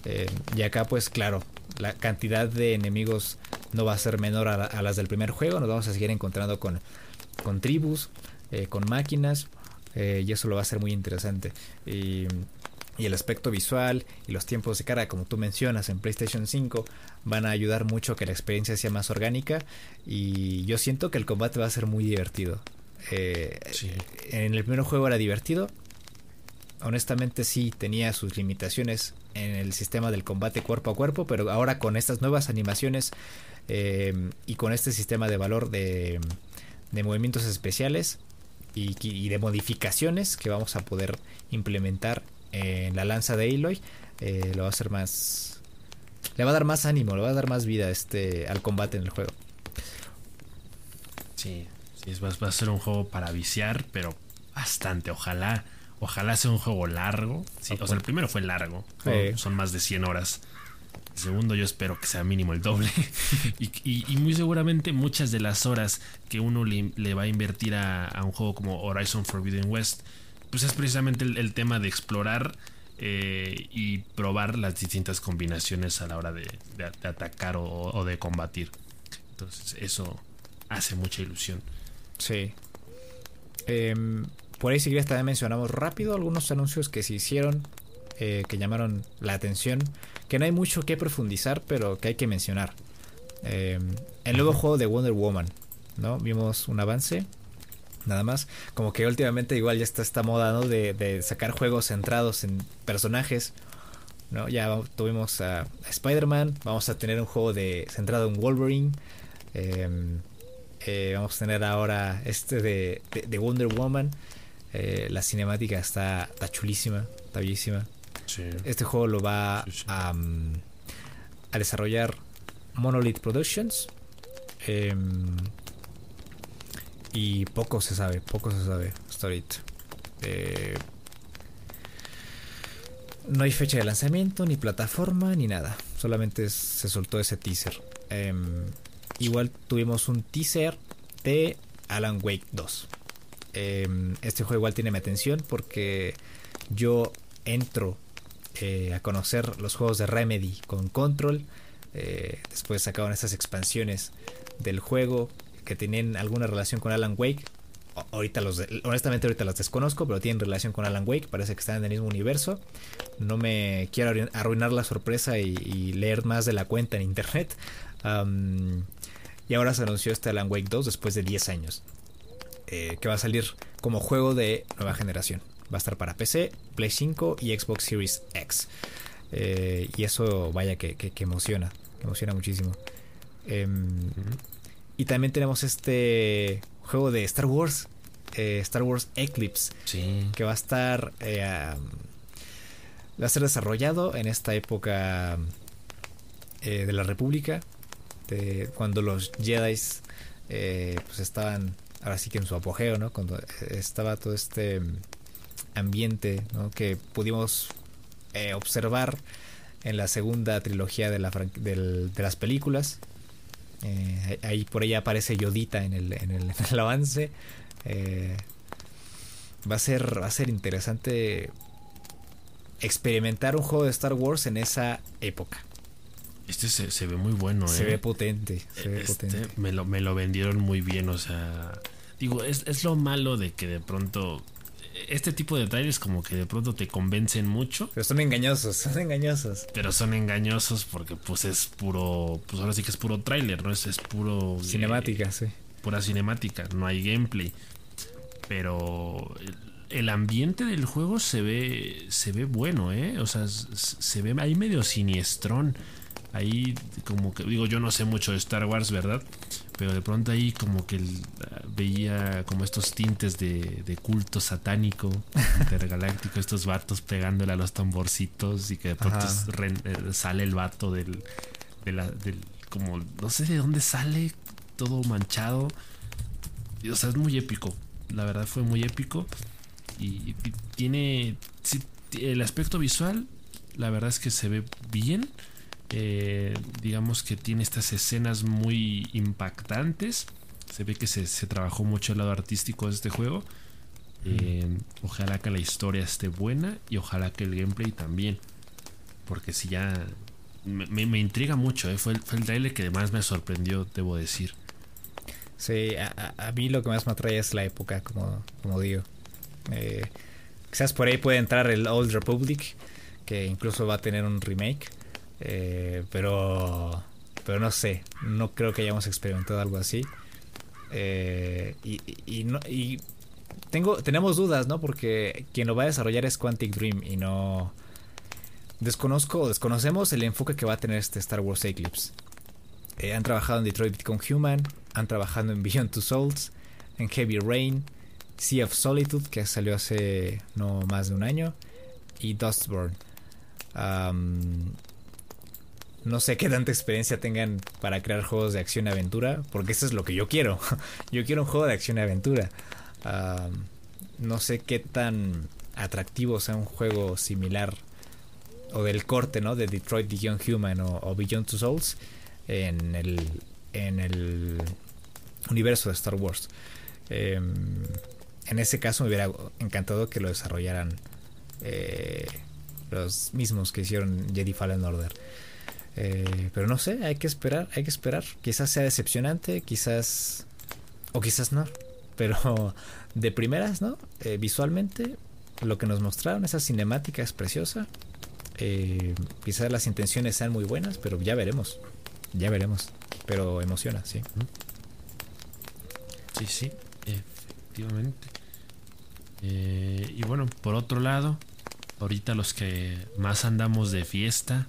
Eh, y acá pues claro, la cantidad de enemigos no va a ser menor a, a las del primer juego. Nos vamos a seguir encontrando con, con tribus, eh, con máquinas. Eh, y eso lo va a ser muy interesante. Y, y, el aspecto visual y los tiempos de carga, como tú mencionas en PlayStation 5, van a ayudar mucho a que la experiencia sea más orgánica. Y yo siento que el combate va a ser muy divertido. Sí. En el primer juego era divertido. Honestamente sí tenía sus limitaciones en el sistema del combate cuerpo a cuerpo, pero ahora con estas nuevas animaciones eh, y con este sistema de valor de, de movimientos especiales y, de modificaciones que vamos a poder implementar en la lanza de Aloy, eh, lo va a hacer más... Le va a dar más ánimo, le va a dar más vida este, al combate en el juego. Sí, sí va, va a ser un juego para viciar, pero bastante, ojalá Ojalá sea un juego largo. Sí, o sea, el primero fue largo. Sí. Son más de 100 horas. El segundo yo espero que sea mínimo el doble. y, y, y, muy seguramente muchas de las horas que uno le, le va a invertir a, a, un juego como Horizon Forbidden West, pues es precisamente el, el tema de explorar eh, y probar las distintas combinaciones a la hora de, de, de atacar o, o, de combatir. Entonces eso hace mucha ilusión. Sí. Eh, por ahí si quieres también mencionamos rápido algunos anuncios que se hicieron, eh, que llamaron la atención, que no hay mucho que profundizar, pero que hay que mencionar. Eh, el nuevo juego de Wonder Woman, ¿no? Vimos un avance, nada más. Como que últimamente igual ya está esta moda, ¿no? De, de sacar juegos centrados en personajes. ¿no? Ya tuvimos a Spider-Man, vamos a tener un juego de centrado en Wolverine. Eh, eh, vamos a tener ahora este de, de, de Wonder Woman. Eh, la cinemática está, está, chulísima, está bellísima. Sí. Este juego lo va sí, sí. A, um, a, desarrollar Monolith Productions. Eh, y poco se sabe, poco se sabe hasta ahorita. Eh, no hay fecha de lanzamiento, ni plataforma, ni nada. Solamente se soltó ese teaser. Eh, igual tuvimos un teaser de Alan Wake 2 eh, este juego igual tiene mi atención porque yo entro eh, a conocer los juegos de Remedy con Control. Eh, después sacaron estas expansiones del juego que tienen alguna relación con Alan Wake. Ahorita los, honestamente ahorita las desconozco, pero tienen relación con Alan Wake. Parece que están en el mismo universo. No me quiero arruinar la sorpresa y, leer más de la cuenta en internet. Y ahora se anunció este Alan Wake 2 después de 10 años eh, que va a salir como juego de nueva generación. Va a estar para PC, Play 5 y Xbox Series X. Eh, y eso, vaya, que, que, que, emociona. Que emociona muchísimo. Eh, y también tenemos este juego de Star Wars. Eh, Star Wars Eclipse. Sí. Que va a estar. Va a ser desarrollado en esta época de la República. De cuando los Jedi pues estaban ahora sí que en su apogeo, ¿no? Cuando estaba todo este ambiente. Que pudimos eh, observar en la segunda trilogía de, las películas. Eh, ahí por ella aparece Yodita en el, en el, en el avance. Eh, va a ser va a ser interesante experimentar un juego de Star Wars en esa época. Este se, se, ve muy bueno, Se ¿eh? ve potente. Se ve este potente. Me, lo, me lo vendieron muy bien, o sea. Digo, es, es lo malo de que de pronto. Este tipo de trailers como que de pronto te convencen mucho. Pero son engañosos, son engañosos. Pero son engañosos porque pues es puro. Pues ahora sí que es puro trailer, ¿no? Es, es puro. Cinemática, eh, sí. Pura cinemática, no hay gameplay. Pero el ambiente del juego se ve, se ve bueno, ¿eh? O sea, se ve ahí medio siniestrón. Ahí como que, digo, yo no sé mucho de Star Wars, ¿verdad? Pero de pronto ahí como que veía como estos tintes de, culto satánico, intergaláctico, estos vatos pegándole a los tamborcitos y que de pronto eh, sale el vato del, del, como, no sé de dónde sale, todo manchado. O sea, es muy épico. La verdad fue muy épico. Y, tiene el aspecto visual, la verdad es que se ve bien. Eh, digamos que tiene estas escenas muy impactantes. Se ve que se, trabajó mucho el lado artístico de este juego. Eh, ojalá que la historia esté buena y ojalá que el gameplay también. Porque si ya me, intriga mucho, eh. fue, el, fue el trailer que además me sorprendió, debo decir. Sí, a, mí lo que más me atrae es la época, como, como digo. Eh, quizás por ahí puede entrar el Old Republic, que incluso va a tener un remake. Eh, pero, pero no sé, no creo que hayamos experimentado algo así. Eh, y, y, tengo, tenemos dudas, ¿no? Porque quien lo va a desarrollar es Quantic Dream y no... Desconozco, desconocemos el enfoque que va a tener este Star Wars Eclipse. han trabajado en Detroit Become Human, han trabajado en Beyond Two Souls, en Heavy Rain, Sea of Solitude, que salió hace no más de un año, y Dustborn. No sé qué tanta experiencia tengan para crear juegos de acción y aventura, porque eso es lo que yo quiero. yo quiero un juego de acción y aventura. no sé qué tan atractivo sea un juego similar o del corte, ¿no? De Detroit Beyond Human o, Beyond Two Souls en el, en el universo de Star Wars. Em, en ese caso me hubiera encantado que lo desarrollaran eh, los mismos que hicieron Jedi Fallen Order. Eh, pero no sé, hay que esperar, hay que esperar. Quizás sea decepcionante, quizás... O quizás no. Pero de primeras, ¿no? Eh, visualmente, lo que nos mostraron, esa cinemática es preciosa. quizás las intenciones sean muy buenas, pero ya veremos. Ya veremos. Pero emociona, sí. Sí, sí, efectivamente. Eh, y bueno, por otro lado, ahorita los que más andamos de fiesta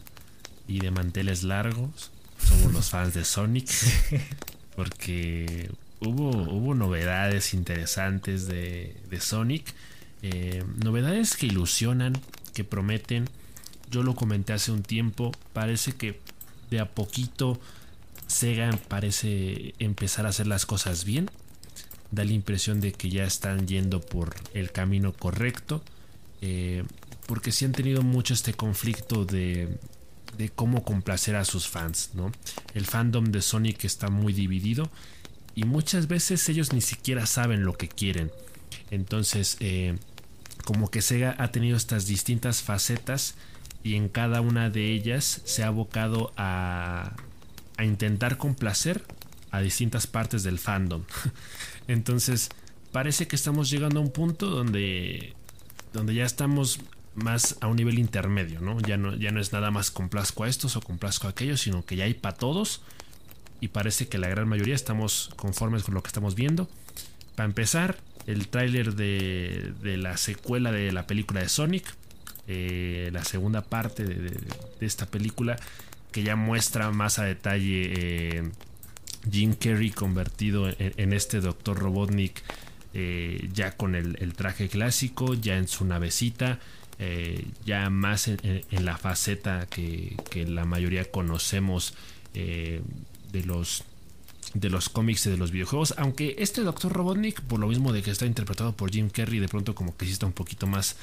y de manteles largos somos los fans de Sonic. Porque hubo, hubo novedades interesantes de, Sonic. Eh, novedades que ilusionan, que prometen. Yo lo comenté hace un tiempo. Parece que de a poquito Sega parece empezar a hacer las cosas bien da la impresión de que ya están yendo por el camino correcto. Eh, porque sí han tenido mucho este conflicto de, de cómo complacer a sus fans, ¿no? El fandom de Sonic está muy dividido y muchas veces ellos ni siquiera saben lo que quieren. Entonces, eh, como que Sega ha tenido estas distintas facetas y en cada una de ellas se ha abocado a, a intentar complacer a distintas partes del fandom. Entonces, parece que estamos llegando a un punto donde, donde ya estamos más a un nivel intermedio, ¿no? Ya no, ya no es nada más complazco a estos o complazco a aquellos, sino que ya hay para todos. Y parece que la gran mayoría estamos conformes con lo que estamos viendo. Para empezar, el tráiler de, la secuela de la película de Sonic, eh, la segunda parte de, esta película, que ya muestra más a detalle eh, Jim Carrey convertido en, este Doctor Robotnik eh, ya con el, traje clásico, ya en su navecita, eh, ya más en, la faceta que, la mayoría conocemos eh, de los de los cómics y de los videojuegos, aunque este Doctor Robotnik, por lo mismo de que está interpretado por Jim Carrey, de pronto como que sí está un poquito más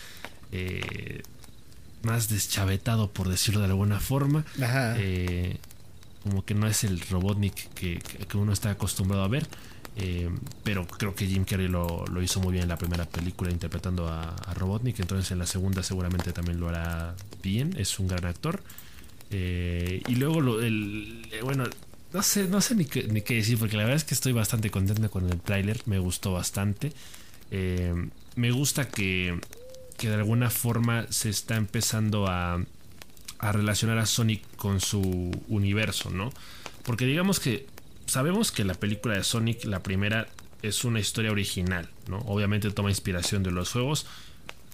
más deschavetado, por decirlo de alguna forma. Ajá como que no es el Robotnik que, uno está acostumbrado a ver. Eh, pero creo que Jim Carrey lo, hizo muy bien en la primera película interpretando a, Robotnik. Entonces en la segunda seguramente también lo hará bien. Es un gran actor. Eh, y luego lo, el, eh, bueno, no sé, no sé ni qué, decir porque la verdad es que estoy bastante contento con el tráiler. Me gustó bastante. me gusta que, que de alguna forma se está empezando a a relacionar a Sonic con su universo, ¿no? Porque digamos que sabemos que la película de Sonic, la primera, es una historia original, ¿no? Obviamente toma inspiración de los juegos,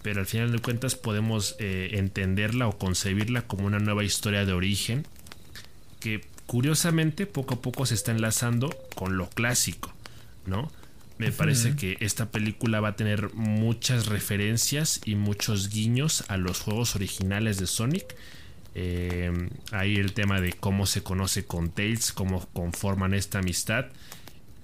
pero al final de cuentas podemos eh, entenderla o concebirla como una nueva historia de origen que curiosamente poco a poco se está enlazando con lo clásico, ¿no? Me parece que esta película va a tener muchas referencias y muchos guiños a los juegos originales de Sonic. Eh, ahí el tema de cómo se conoce con Tails, cómo conforman esta amistad.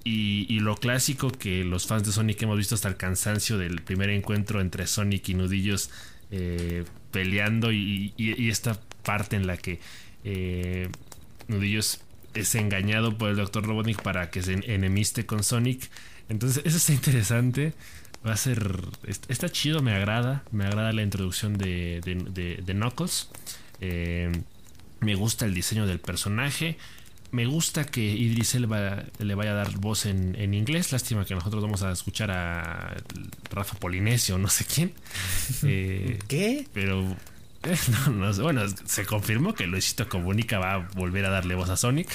Y, lo clásico que los fans de Sonic hemos visto hasta el cansancio del primer encuentro entre Sonic y Nudillos eh, peleando y, esta parte en la que eh, Nudillos es engañado por el Dr. Robotnik para que se enemiste con Sonic. Entonces, eso está interesante. Va a ser. Está chido, me agrada. Me agrada la introducción de, de, Knuckles. Eh, me gusta el diseño del personaje. Me gusta que Idris Elba le vaya a dar voz en, en, inglés. Lástima que nosotros vamos a escuchar a Rafa Polinesio, no sé quién. Eh, ¿Qué? Pero bueno, se confirmó que Luisito Comunica va a volver a darle voz a Sonic.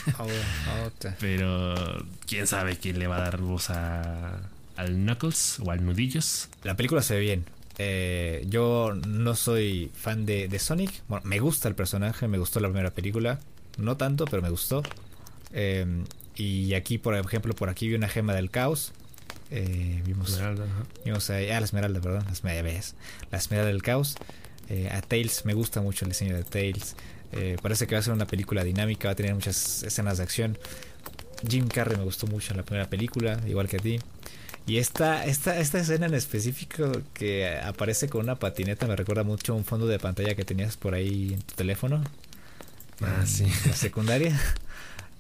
Pero quién sabe quién le va a dar voz a, al Knuckles o al Nudillos. La película se ve bien. Eh, yo no soy fan de, Sonic. Bueno, me gusta el personaje, me gustó la primera película. No tanto, pero me gustó. Em, y aquí, por ejemplo, por aquí vi una gema del caos. Eh, vimos, Esmeralda, vimos ah, la Esmeralda, perdón. La, la Esmeralda del caos. Eh, a Tails me gusta mucho el diseño de Tails. Eh, parece que va a ser una película dinámica, va a tener muchas escenas de acción. Jim Carrey me gustó mucho en la primera película, igual que a ti. Y esta, esta, esta escena en específico que aparece con una patineta me recuerda mucho a un fondo de pantalla que tenías por ahí en tu teléfono. Ah, sí. La secundaria.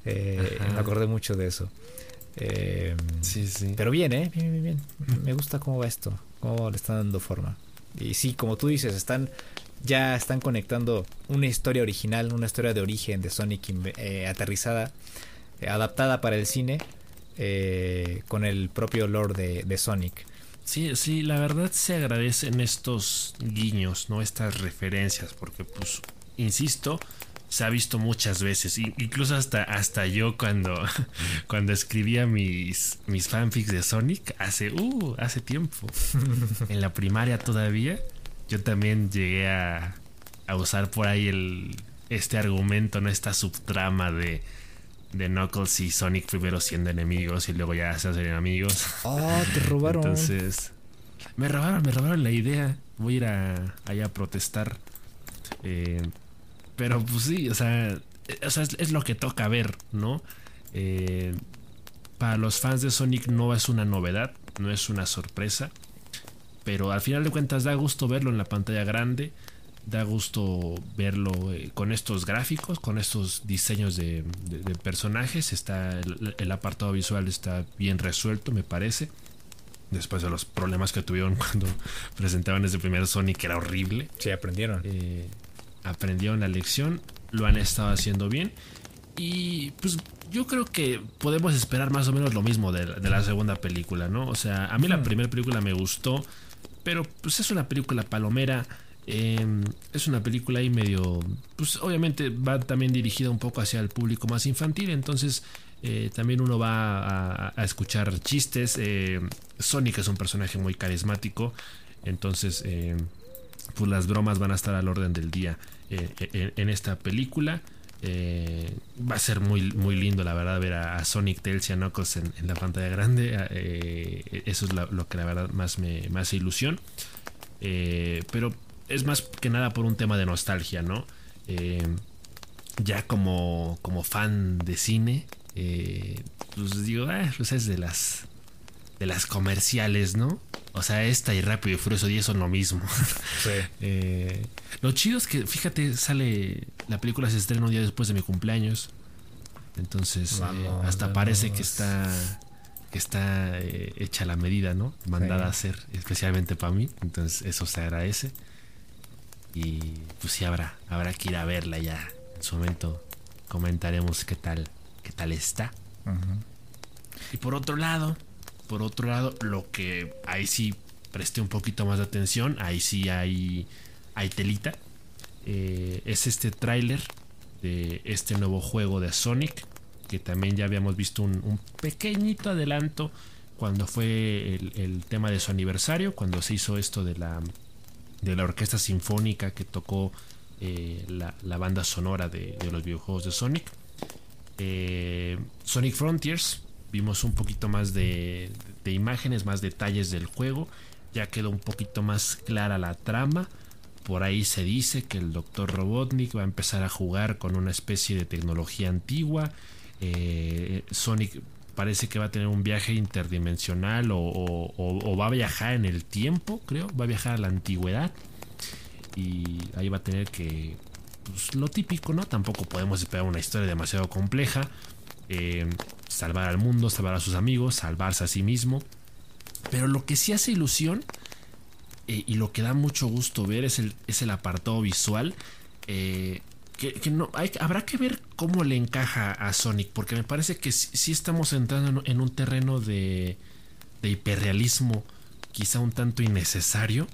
Eh, me acordé mucho de eso. sí, sí. Pero bien, ¿eh? Bien, bien, bien. Me gusta cómo va esto, cómo le están dando forma. Y sí, como tú dices, están ya están conectando una historia original, una historia de origen de Sonic eh, aterrizada, eh, adaptada para el cine, eh, con el propio lore de, Sonic. Sí, sí, la verdad se agradecen estos guiños, ¿no? Estas referencias, porque pues, insisto, se ha visto muchas veces, incluso hasta, hasta yo cuando, cuando escribía mis, mis fanfics de Sonic, hace, uh, hace tiempo, en la primaria todavía, yo también llegué a, a usar por ahí el, este argumento, ¿no? esta subtrama de, de Knuckles y Sonic primero siendo enemigos y luego ya se hacen amigos. Oh, te robaron. Entonces, me robaron, me robaron la idea. Voy a ir a, allá a protestar. Eh, pero pues sí, o sea, es, lo que toca ver, ¿no? Eh, para los fans de Sonic no es una novedad, no es una sorpresa. Pero al final de cuentas da gusto verlo en la pantalla grande. Da gusto verlo eh, con estos gráficos, con estos diseños de, personajes. Está el, apartado visual está bien resuelto, me parece. Después de los problemas que tuvieron cuando presentaban ese primer Sonic, que era horrible. Sí, aprendieron. Eh, aprendieron la lección, lo han estado haciendo bien y pues yo creo que podemos esperar más o menos lo mismo de, la segunda película, ¿no? O sea, a mí la primera película me gustó, pero pues es una película palomera. Em, es una película ahí medio. Pues obviamente va también dirigida un poco hacia el público más infantil. Entonces eh, también uno va a, escuchar chistes. Eh, Sonic es un personaje muy carismático. Entonces, em, pues las bromas van a estar al orden del día. Eh, eh, en esta película. Va a ser muy, muy lindo, la verdad, ver a, Sonic, Tails y a Knuckles en, la pantalla grande. eso es lo, que la verdad más me, hace ilusión. pero es más que nada por un tema de nostalgia, ¿no? ya como, como fan de cine, pues digo, ah, pues es de las, de las comerciales, ¿no? O sea, esta y Rápido y Furioso 10 son lo mismo. Sí. eh, lo chido es que, fíjate, sale. La película se estrena un día después de mi cumpleaños. Entonces, eh, hasta parece que está. Que está eh, hecha la medida, ¿no? Mandada a hacer, especialmente para mí. Entonces, eso se agradece. Y pues sí, habrá, habrá que ir a verla ya. En su momento comentaremos qué tal, qué tal está. Y por otro lado, por otro lado, lo que ahí sí presté un poquito más de atención, ahí sí hay, hay telita, eh, es este tráiler de este nuevo juego de Sonic, que también ya habíamos visto un, pequeñito adelanto cuando fue el, tema de su aniversario, cuando se hizo esto de la, de la orquesta sinfónica que tocó eh, la, banda sonora de, los videojuegos de Sonic. Eh, Sonic Frontiers, vimos un poquito más de, de, imágenes, más detalles del juego, ya quedó un poquito más clara la trama. Por ahí se dice que el Dr. Robotnik va a empezar a jugar con una especie de tecnología antigua. Eh, Sonic parece que va a tener un viaje interdimensional o, va a viajar en el tiempo, creo, va a viajar a la antigüedad y ahí va a tener que, pues, lo típico, ¿no? Tampoco podemos esperar una historia demasiado compleja, eh, salvar al mundo, salvar a sus amigos, salvarse a sí mismo, pero lo que sí hace ilusión eh, y lo que da mucho gusto ver es el, es el apartado visual. Eh, que, no habrá que ver cómo le encaja a Sonic, porque me parece que sí, estamos entrando en, un terreno de, de, hiperrealismo, quizá un tanto innecesario.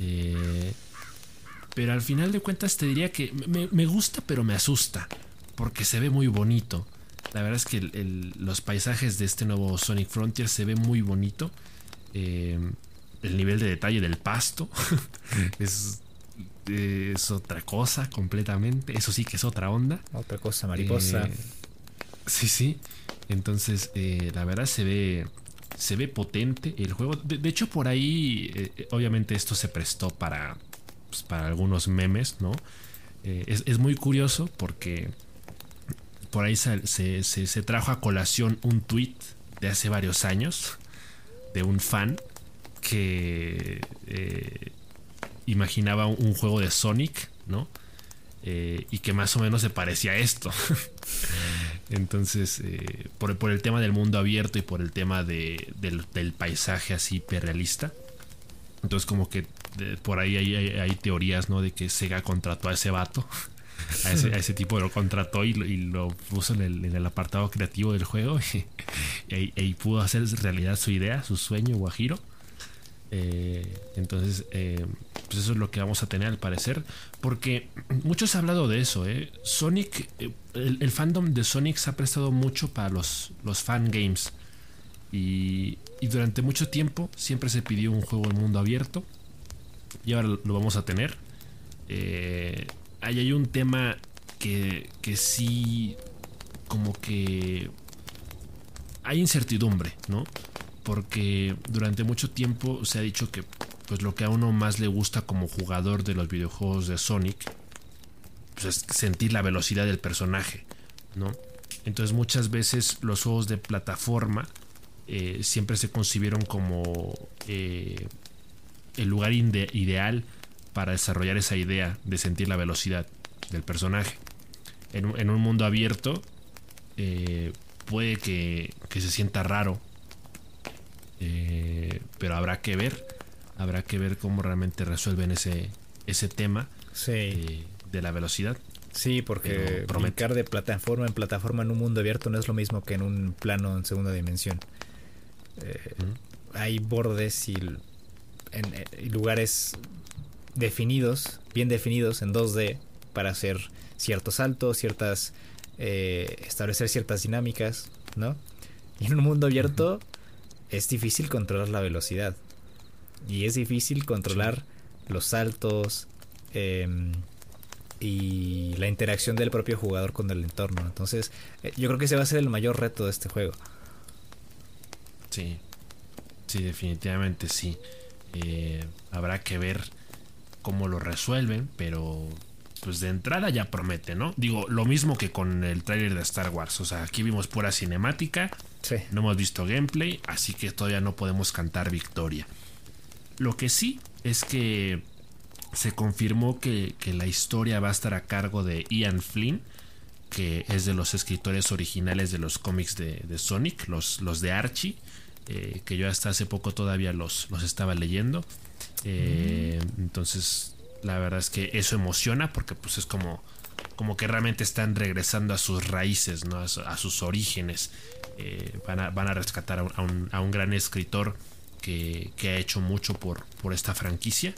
Eh, pero al final de cuentas te diría que me, gusta, pero me asusta, porque se ve muy bonito. La verdad es que los paisajes de este nuevo Sonic Frontier se ve muy bonito. Eh, el nivel de detalle del pasto es es otra cosa completamente. Eso sí que es otra onda. Otra cosa, mariposa. Eh, sí, sí. Entonces, eh, la verdad se ve. Se ve potente el juego. De, hecho, por ahí. Eh, obviamente, esto se prestó para. Pues, para algunos memes, ¿no? Es, muy curioso porque. Por ahí se, se, trajo a colación un tweet de hace varios años. De un fan. Que imaginaba un juego de Sonic, ¿no? Eh, y que más o menos se parecía a esto. Entonces, eh, por, el tema del mundo abierto y por el tema de, del, paisaje así hiperrealista. Entonces, como que por ahí hay, teorías, ¿no? De que Sega contrató a ese vato. A ese, tipo lo contrató y, lo puso en el, apartado creativo del juego. Y, y, pudo hacer realidad su idea, su sueño, Guajiro. Eh, entonces, eh, pues eso es lo que vamos a tener al parecer. Porque muchos han hablado de eso. ¿eh? Sonic, el, fandom de Sonic se ha prestado mucho para los, los fan games. Y, durante mucho tiempo siempre se pidió un juego en mundo abierto. Y ahora lo vamos a tener. ahí hay un tema que, que sí, como que hay incertidumbre, ¿no? Porque durante mucho tiempo se ha dicho que pues lo que a uno más le gusta como jugador de los videojuegos de Sonic pues es sentir la velocidad del personaje, ¿no? Entonces muchas veces los juegos de plataforma eh, siempre se concibieron como eh, el lugar ideal para desarrollar esa idea de sentir la velocidad del personaje. En, un mundo abierto eh, puede que, que se sienta raro eh, pero habrá que ver, habrá que ver cómo realmente resuelven ese, ese tema eh, de la velocidad. Sí, porque brincar de plataforma en plataforma en un mundo abierto no es lo mismo que en un plano en segunda dimensión. Eh, hay bordes y, en, lugares definidos, bien definidos en 2D para hacer ciertos saltos, ciertas establecer ciertas dinámicas, ¿no? Y en un mundo abierto es difícil controlar la velocidad. Y es difícil controlar los saltos em, y la interacción del propio jugador con el entorno. Entonces, eh, yo creo que ese va a ser el mayor reto de este juego. Sí, sí, definitivamente sí. Eh, habrá que ver cómo lo resuelven, pero pues de entrada ya promete, ¿no? Digo, lo mismo que con el tráiler de Star Wars. O sea, aquí vimos pura cinemática no hemos visto gameplay, así que todavía no podemos cantar victoria. Lo que sí es que se confirmó que, la historia va a estar a cargo de Ian Flynn, que es de los escritores originales de los cómics de, Sonic, los, los, de Archie, eh, que yo hasta hace poco todavía los, los estaba leyendo. Eh, mm. Entonces, la verdad es que eso emociona porque pues es como, como que realmente están regresando a sus raíces, ¿no? a sus orígenes. Eh, van, a, rescatar a un, gran escritor que, ha hecho mucho por, por esta franquicia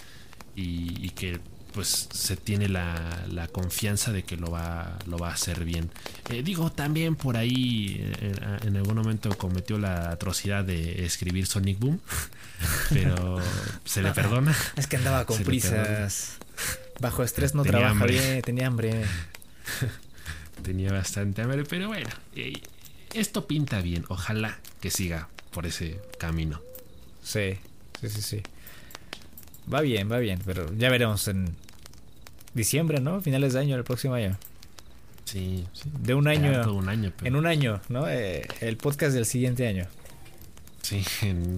y, que pues se tiene la, la, confianza de que lo va, lo va a hacer bien. Eh, digo, también por ahí eh, en, algún momento cometió la atrocidad de escribir Sonic Boom, pero se le perdona. Es que andaba con prisas. Bajo estrés no trabaja bien, tenía hambre. tenía bastante hambre, pero bueno, esto pinta bien. Ojalá que siga por ese camino. Sí, sí, sí, sí. Va bien, va bien, pero ya veremos en diciembre, ¿no? Finales de año, el próximo año. Sí, de un año. un año En un año, ¿no? Eh, el podcast del siguiente año. Sí,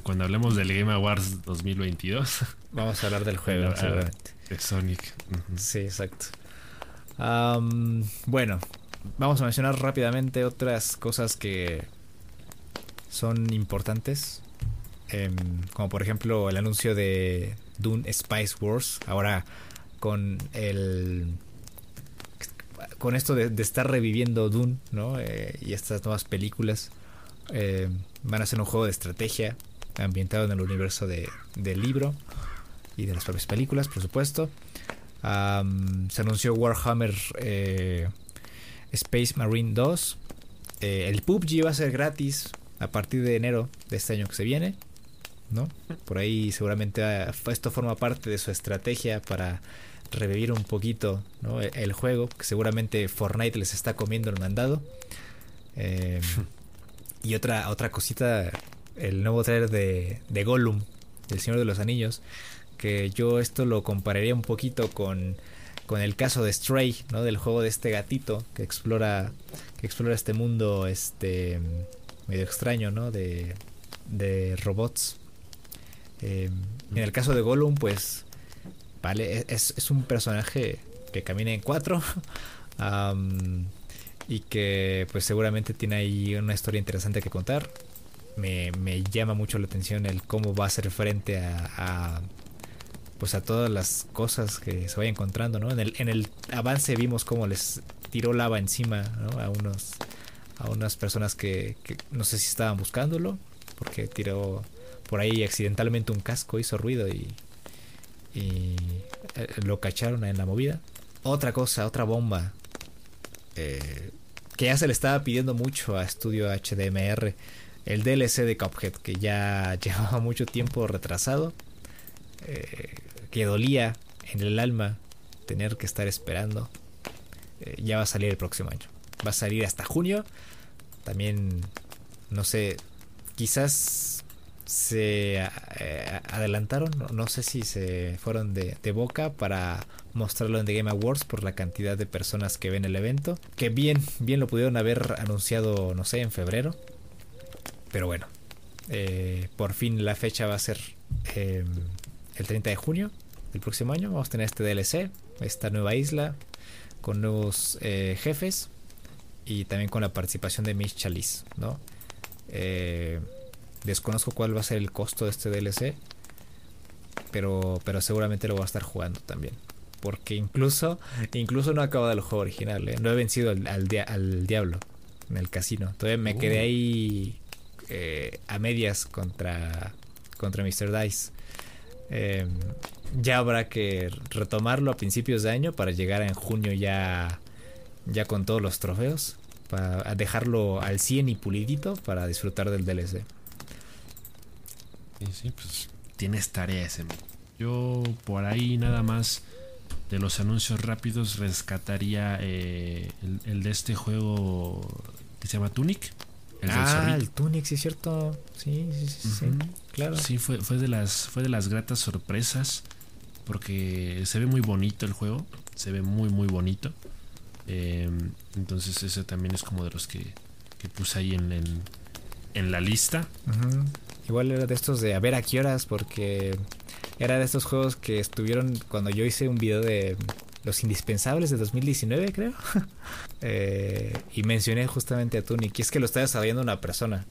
cuando hablemos del Game Awards 2022. Vamos a hablar del juego, seguramente. De Sonic. Sí, exacto. bueno, vamos a mencionar rápidamente otras cosas que son importantes. Em, como por ejemplo el anuncio de Dune Spice Wars. Ahora con el con esto de, estar reviviendo Dune, ¿no? Eh, y estas nuevas películas eh, van a ser un juego de estrategia ambientado en el universo de, del libro y de las propias películas, por supuesto. se anunció Warhammer eh, Space Marine 2. el PUBG va a ser gratis a partir de enero de este año que se viene. ¿no? Por ahí seguramente ah, esto forma parte de su estrategia para revivir un poquito e, el juego, que seguramente Fortnite les está comiendo el mandado. Em, y otra, otra cosita, el nuevo trailer de, de Gollum, El Señor de los Anillos, que yo esto lo compararía un poquito con, con el caso de Stray, ¿no? Del juego de este gatito que explora, que explora este mundo este medio extraño, ¿no? De, de robots. Em, en el caso de Gollum, pues, vale, e-, es, un personaje que camina en cuatro y que pues seguramente tiene ahí una historia interesante que contar. Me, llama mucho la atención el cómo va a hacer frente a, pues a todas las cosas que se vaya encontrando, ¿no? En el, en el avance vimos cómo les tiró lava encima, A unos a unas personas que, que no sé si estaban buscándolo porque tiró por ahí accidentalmente un casco hizo ruido y, y eh, lo cacharon en la movida. Otra cosa, otra bomba eh, que ya se le estaba pidiendo mucho a Estudio HDMR, el DLC de Cuphead, que ya llevaba mucho tiempo retrasado, eh, que dolía en el alma tener que estar esperando. ya va a salir el próximo año. Va a salir hasta junio. También, no sé, quizás se eh, adelantaron, no, sé si se fueron de, boca para mostrarlo en The Game Awards por la cantidad de personas que ven el evento, que bien, bien lo pudieron haber anunciado, no sé, en febrero, pero bueno, eh, por fin la fecha va a ser em, el 30 de junio del próximo año, vamos a tener este DLC, esta nueva isla, con nuevos eh, jefes y también con la participación de Mitch Chalice, ¿no? Eh, Desconozco cuál va a ser el costo de este DLC. Pero, pero seguramente lo voy a estar jugando también. Porque incluso, incluso no he acabado el juego original. ¿eh? No he vencido al, al, diablo en el casino. Todavía me quedé uh. ahí eh, a medias contra, contra Mr. Dice. Em, ya habrá que retomarlo a principios de año para llegar en junio ya, ya con todos los trofeos. Para dejarlo al 100 y pulidito para disfrutar del DLC. Sí, sí, pues tienes tarea ese. Yo por ahí nada más de los anuncios rápidos rescataría eh, el, de este juego que se llama Tunic. El ah, el Tunic, sí es cierto. Sí, sí, sí, sí, claro. Sí, fue, fue, de las, fue de las gratas sorpresas porque se ve muy bonito el juego, se ve muy, muy bonito. Em, entonces ese también es como de los que, que puse ahí en, en, la lista. Igual era de estos de a ver a qué horas, porque era de estos juegos que estuvieron cuando yo hice un video de los indispensables de 2019, creo. Eh, y mencioné justamente a Tunic. Y es que lo está desarrollando una persona.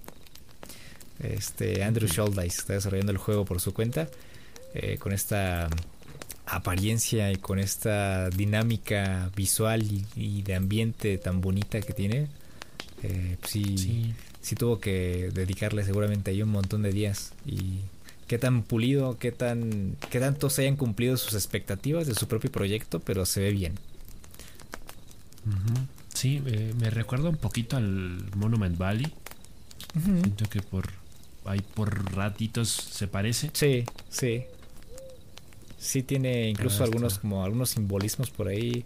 Este, Andrew Scholdice está desarrollando el juego por su cuenta. Eh, con esta apariencia y con esta dinámica visual y, de ambiente tan bonita que tiene. Eh, pues sí, sí sí tuvo que dedicarle seguramente ahí un montón de días y qué tan pulido, qué tan qué tanto se hayan cumplido sus expectativas de su propio proyecto, pero se ve bien. Sí, eh, me recuerda un poquito al Monument Valley. Siento que por ahí por ratitos se parece. Sí, sí. Sí tiene incluso Ah, algunos como algunos simbolismos por ahí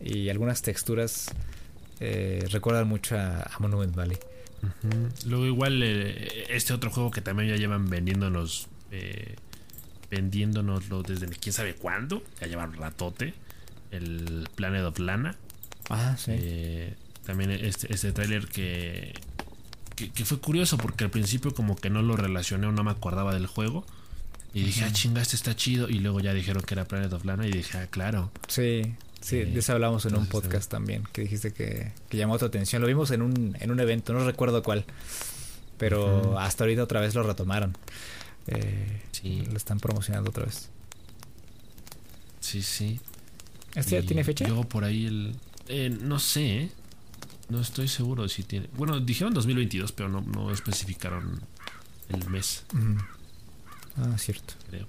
y algunas texturas eh, recuerdan mucho a, a Monument Valley. Luego igual eh, este otro juego que también ya llevan vendiéndonos eh, vendiéndonoslo desde quién sabe cuándo, ya lleva un ratote, el Planet of Lana. Ah, sí. Eh, también este, este tráiler que, que, que fue curioso porque al principio como que no lo relacioné o no me acordaba del juego. Y dije, ah, chinga, este está chido. Y luego ya dijeron que era Planet of Lana y dije, ah, claro. Sí, sí, Eh, de eso hablamos en un podcast también, que dijiste que, que llamó tu atención. Lo vimos en un, en un evento, no recuerdo cuál, pero hasta ahorita otra vez lo retomaron. Eh, Sí. Lo están promocionando otra vez. Sí, sí. ¿Este ya tiene fecha? Luego por ahí el... eh, no sé, ¿eh? No estoy seguro si tiene... Bueno, dijeron 2022, pero no, no especificaron el mes. Ah, cierto. creo.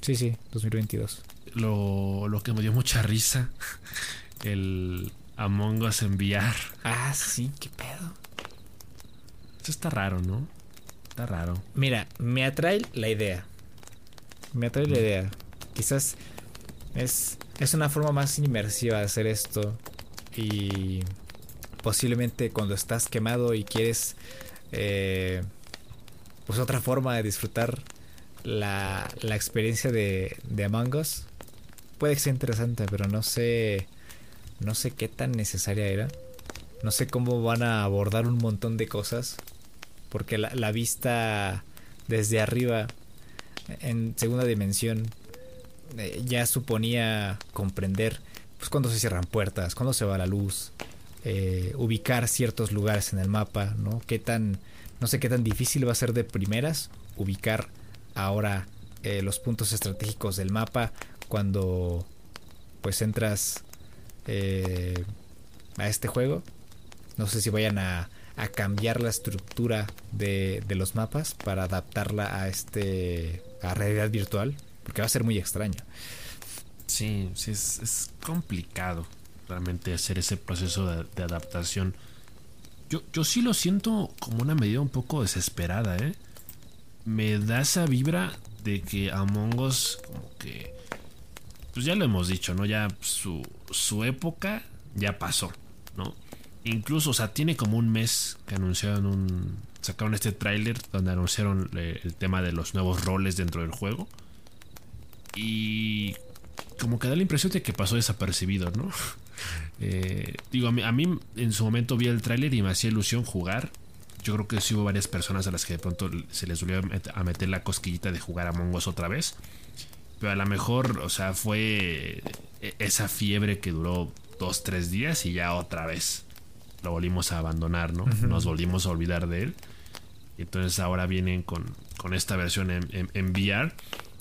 Sí, sí, 2022. Lo, lo que me dio mucha risa, el Among Us enviar. Ah, sí, qué pedo. Eso está raro, ¿no? Está raro. Mira, me atrae la idea. Me atrae la idea. Quizás es, es una forma más inmersiva de hacer esto. Y posiblemente cuando estás quemado y quieres eh, pues otra forma de disfrutar la, la experiencia de, de Among Us. Puede que sea interesante, pero no sé. No sé qué tan necesaria era. No sé cómo van a abordar un montón de cosas. Porque la, vista desde arriba, en segunda dimensión, eh, ya suponía comprender pues cuando se cierran puertas, cuando se va la luz, eh, ubicar ciertos lugares en el mapa, ¿no? Qué tan, no sé qué tan difícil va a ser de primeras ubicar ahora eh, los puntos estratégicos del mapa cuando pues entras eh, a este juego. No sé si vayan a, a cambiar la estructura de, de los mapas para adaptarla a este a realidad virtual, porque va a ser muy extraño. Sí, sí, es, es complicado realmente hacer ese proceso de, adaptación. Yo, yo sí lo siento como una medida un poco desesperada, ¿eh? Me da esa vibra de que Among Us, como que. Pues ya lo hemos dicho, ¿no? Ya su, su época ya pasó, ¿no? Incluso, o sea, tiene como un mes que anunciaron un. Sacaron este tráiler donde anunciaron eh, el tema de los nuevos roles dentro del juego. Y como que da la impresión de que pasó desapercibido, ¿no? Eh, digo, a mí, a mí en su momento vi el tráiler y me hacía ilusión jugar. Yo creo que sí hubo varias personas a las que de pronto se les volvió a met- a meter la cosquillita de jugar a Mongos otra vez. Pero a lo mejor, o sea, fue e- esa fiebre que duró dos, tres días y ya otra vez lo volvimos a abandonar, ¿no? Nos volvimos a olvidar de él. Y entonces ahora vienen con, con esta versión en, en- en VR,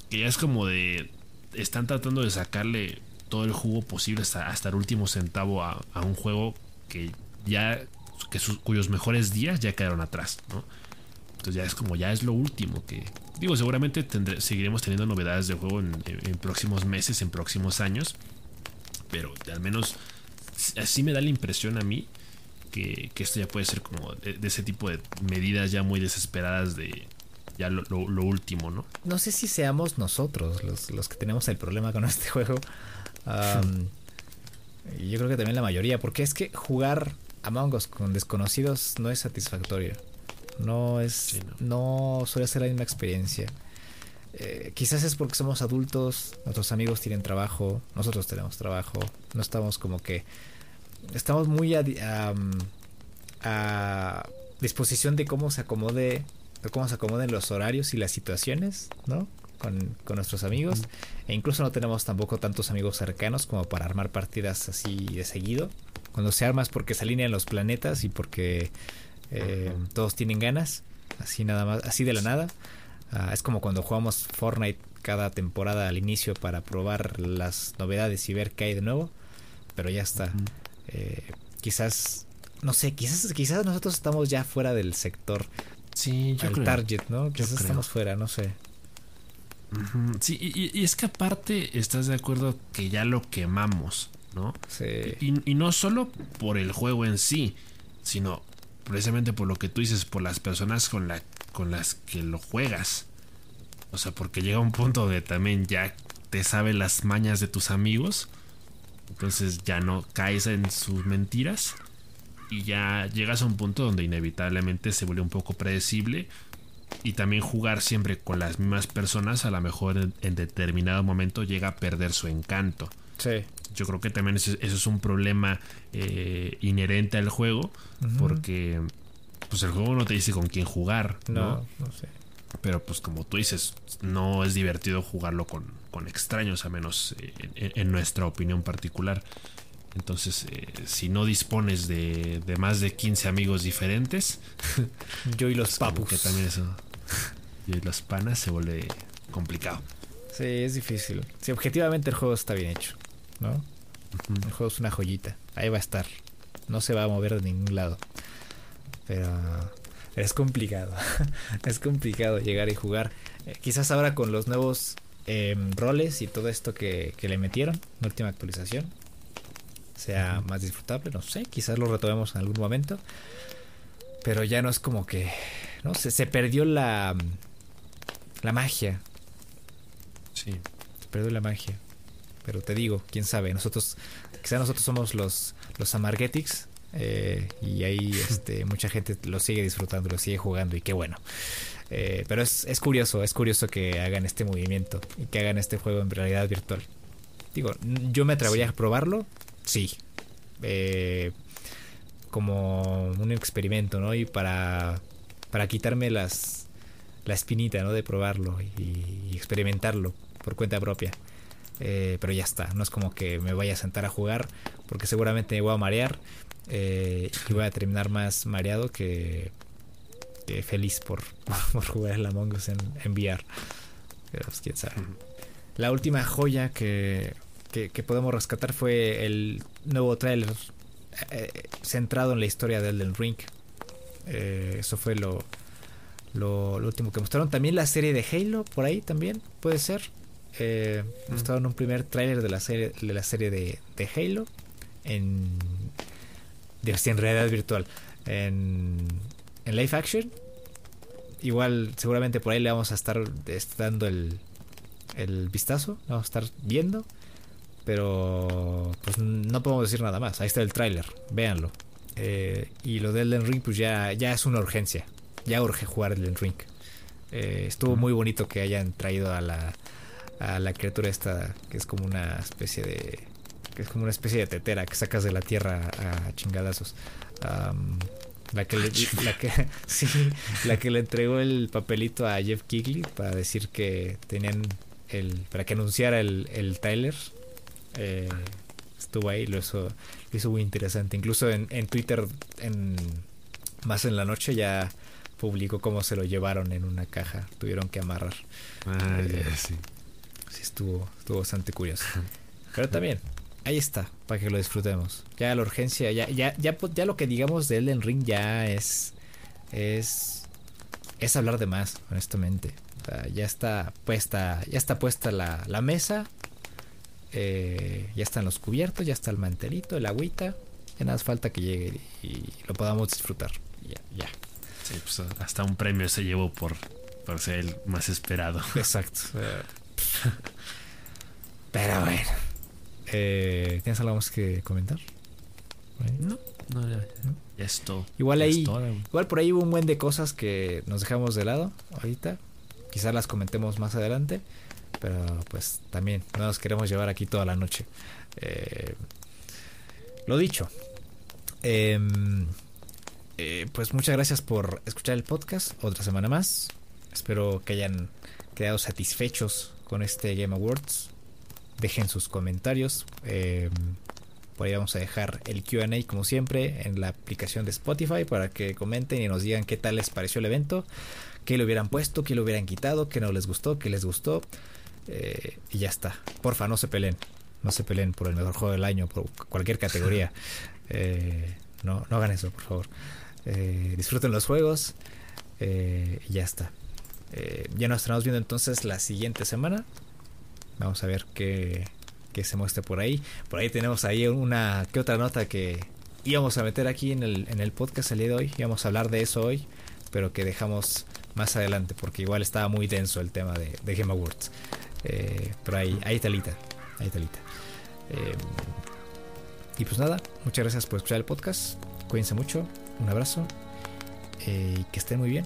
que ya es como de... Están tratando de sacarle todo el jugo posible hasta, hasta el último centavo a, a un juego que ya... Que sus- cuyos mejores días ya quedaron atrás, ¿no? Entonces ya es como ya es lo último que... Digo, seguramente tendré- seguiremos teniendo novedades del juego en, próximos meses, en próximos años. Pero al menos así me da la impresión a mí que, esto ya puede ser como de, de ese tipo de medidas ya muy desesperadas de ya lo, último, ¿no? No sé si seamos nosotros los, que tenemos el problema con este juego. Y yo creo que también la mayoría, porque es que jugar Among Us con desconocidos no es satisfactorio. No es. Sí, no. suele ser la misma experiencia. Eh, quizás es porque somos adultos, nuestros amigos tienen trabajo, nosotros tenemos trabajo, no estamos como que. Estamos muy a, a disposición de cómo se acomode, de cómo se acomoden los horarios y las situaciones, ¿no? Con, con nuestros amigos. E incluso no tenemos tampoco tantos amigos cercanos como para armar partidas así de seguido. Cuando se arma es porque se alinean los planetas y porque eh, todos tienen ganas. Así nada más, así de la nada. Ah, es como cuando jugamos Fortnite cada temporada al inicio para probar las novedades y ver qué hay de nuevo. Pero ya está. Eh, quizás, no sé, quizás, quizás nosotros estamos ya fuera del sector, Sí, yo creo. target, ¿no? Quizás estamos fuera, no sé. Sí, y, es que aparte estás de acuerdo que ya lo quemamos, ¿no? Sí. Y, y, no solo por el juego en sí, sino precisamente por lo que tú dices, por las personas con, la, con las que lo juegas. O sea, porque llega un punto donde también ya te sabe las mañas de tus amigos. Entonces ya no caes en sus mentiras. Y ya llegas a un punto donde inevitablemente se vuelve un poco predecible y también jugar siempre con las mismas personas a lo mejor en, determinado momento llega a perder su encanto. Sí. Yo creo que también eso, es un problema eh, inherente al juego porque pues el juego no te dice con quién jugar. No, no, sé. Pero pues como tú dices, no es divertido jugarlo con, con extraños, a menos eh, en, nuestra opinión particular. Entonces, eh, si no dispones de, de, más de 15 amigos diferentes, yo y los pues papus. Que también eso, y los panas se vuelve complicado. Sí, es difícil. Si objetivamente el juego está bien hecho, ¿no? El juego es una joyita. Ahí va a estar. No se va a mover de ningún lado. Pero es complicado. es complicado llegar y jugar. Eh, quizás ahora con los nuevos em, roles y todo esto que, que le metieron, la última actualización, sea más disfrutable. No sé, quizás lo retomemos en algún momento. Pero ya no es como que ¿no? Se, se perdió la, la magia. Sí. Se perdió la magia. Pero te digo, quién sabe, nosotros, quizá nosotros somos los, los Amargetics. Eh, y ahí este, mucha gente lo sigue disfrutando, lo sigue jugando y qué bueno. Eh, pero es, es, curioso, es curioso que hagan este movimiento y que hagan este juego en realidad virtual. Digo, yo me atrevería a probarlo, sí. Eh, como un experimento, ¿no? Y para para quitarme las la espinita ¿no? de probarlo y, experimentarlo por cuenta propia. Eh, pero ya está, no es como que me vaya a sentar a jugar porque seguramente me voy a marear eh, y voy a terminar más mareado que, feliz por, por, jugar el Among Us en, en VR. Pero pues, quién sabe. La última joya que, que, podemos rescatar fue el nuevo trailer eh, centrado en la historia de Elden Ring. Eso fue lo, lo, último que mostraron. También la serie de Halo, por ahí también, puede ser. Eh, mm. Mostraron un primer tráiler de la serie de la serie de, Halo en de, en realidad virtual en, en live action igual seguramente por ahí le vamos a estar dando el, el vistazo vamos a estar viendo pero pues no podemos decir nada más ahí está el tráiler véanlo eh, y lo de Elden Ring, pues ya, ya es una urgencia. Ya urge jugar Elden Ring. Eh, estuvo muy bonito que hayan traído a la, a la criatura esta, que es como una especie de. que es como una especie de tetera que sacas de la tierra a chingadazos. la que le, la que sí, la que le entregó el papelito a Jeff Kigley para decir que tenían el para que anunciara el, el Tyler eh, estuvo ahí lo hizo hizo muy interesante. Incluso en, en Twitter, en, más en la noche, ya publicó cómo se lo llevaron en una caja. Tuvieron que amarrar. Ah, eh, sí. Sí, estuvo, estuvo bastante curioso. Pero también, ahí está, para que lo disfrutemos. Ya la urgencia, ya, ya, ya, ya lo que digamos de Elden Ring ya es. Es. Es hablar de más, honestamente. ya está puesta. Ya está puesta la, la mesa eh, ya están los cubiertos, ya está el mantelito, el agüita. Ya nada más falta que llegue y lo podamos disfrutar. Ya, ya. Pues, hasta un premio se llevó por, por ser el más esperado. Exacto. Pero bueno. Eh, ¿Tienes algo más que comentar? No, no, ya, esto. Igual ahí, igual por ahí hubo un buen de cosas que nos dejamos de lado ahorita. Quizás las comentemos más adelante. Pero pues también no nos queremos llevar aquí toda la noche. Eh, lo dicho. Em, eh, pues muchas gracias por escuchar el podcast otra semana más. Espero que hayan quedado satisfechos con este Game Awards. Dejen sus comentarios. Em, por ahí vamos a dejar el QA como siempre en la aplicación de Spotify para que comenten y nos digan qué tal les pareció el evento, qué le hubieran puesto, qué le hubieran quitado, qué no les gustó, qué les gustó. Eh, y ya está. Porfa, no se peleen. No se peleen por el mejor juego del año, por cualquier categoría. Eh, no, no hagan eso, por favor. Eh, disfruten los juegos. y ya está. Eh, ya nos estaremos viendo entonces la siguiente semana. Vamos a ver qué, qué se muestre por ahí. Por ahí tenemos ahí una que otra nota que íbamos a meter aquí en el, en el podcast el día de hoy. Íbamos a hablar de eso hoy, pero que dejamos más adelante porque igual estaba muy denso el tema de, de Game Awards. Eh, pero ahí, ahí talita, ahí talita. Eh, y pues nada, muchas gracias por escuchar el podcast. Cuídense mucho, un abrazo eh, y que estén muy bien.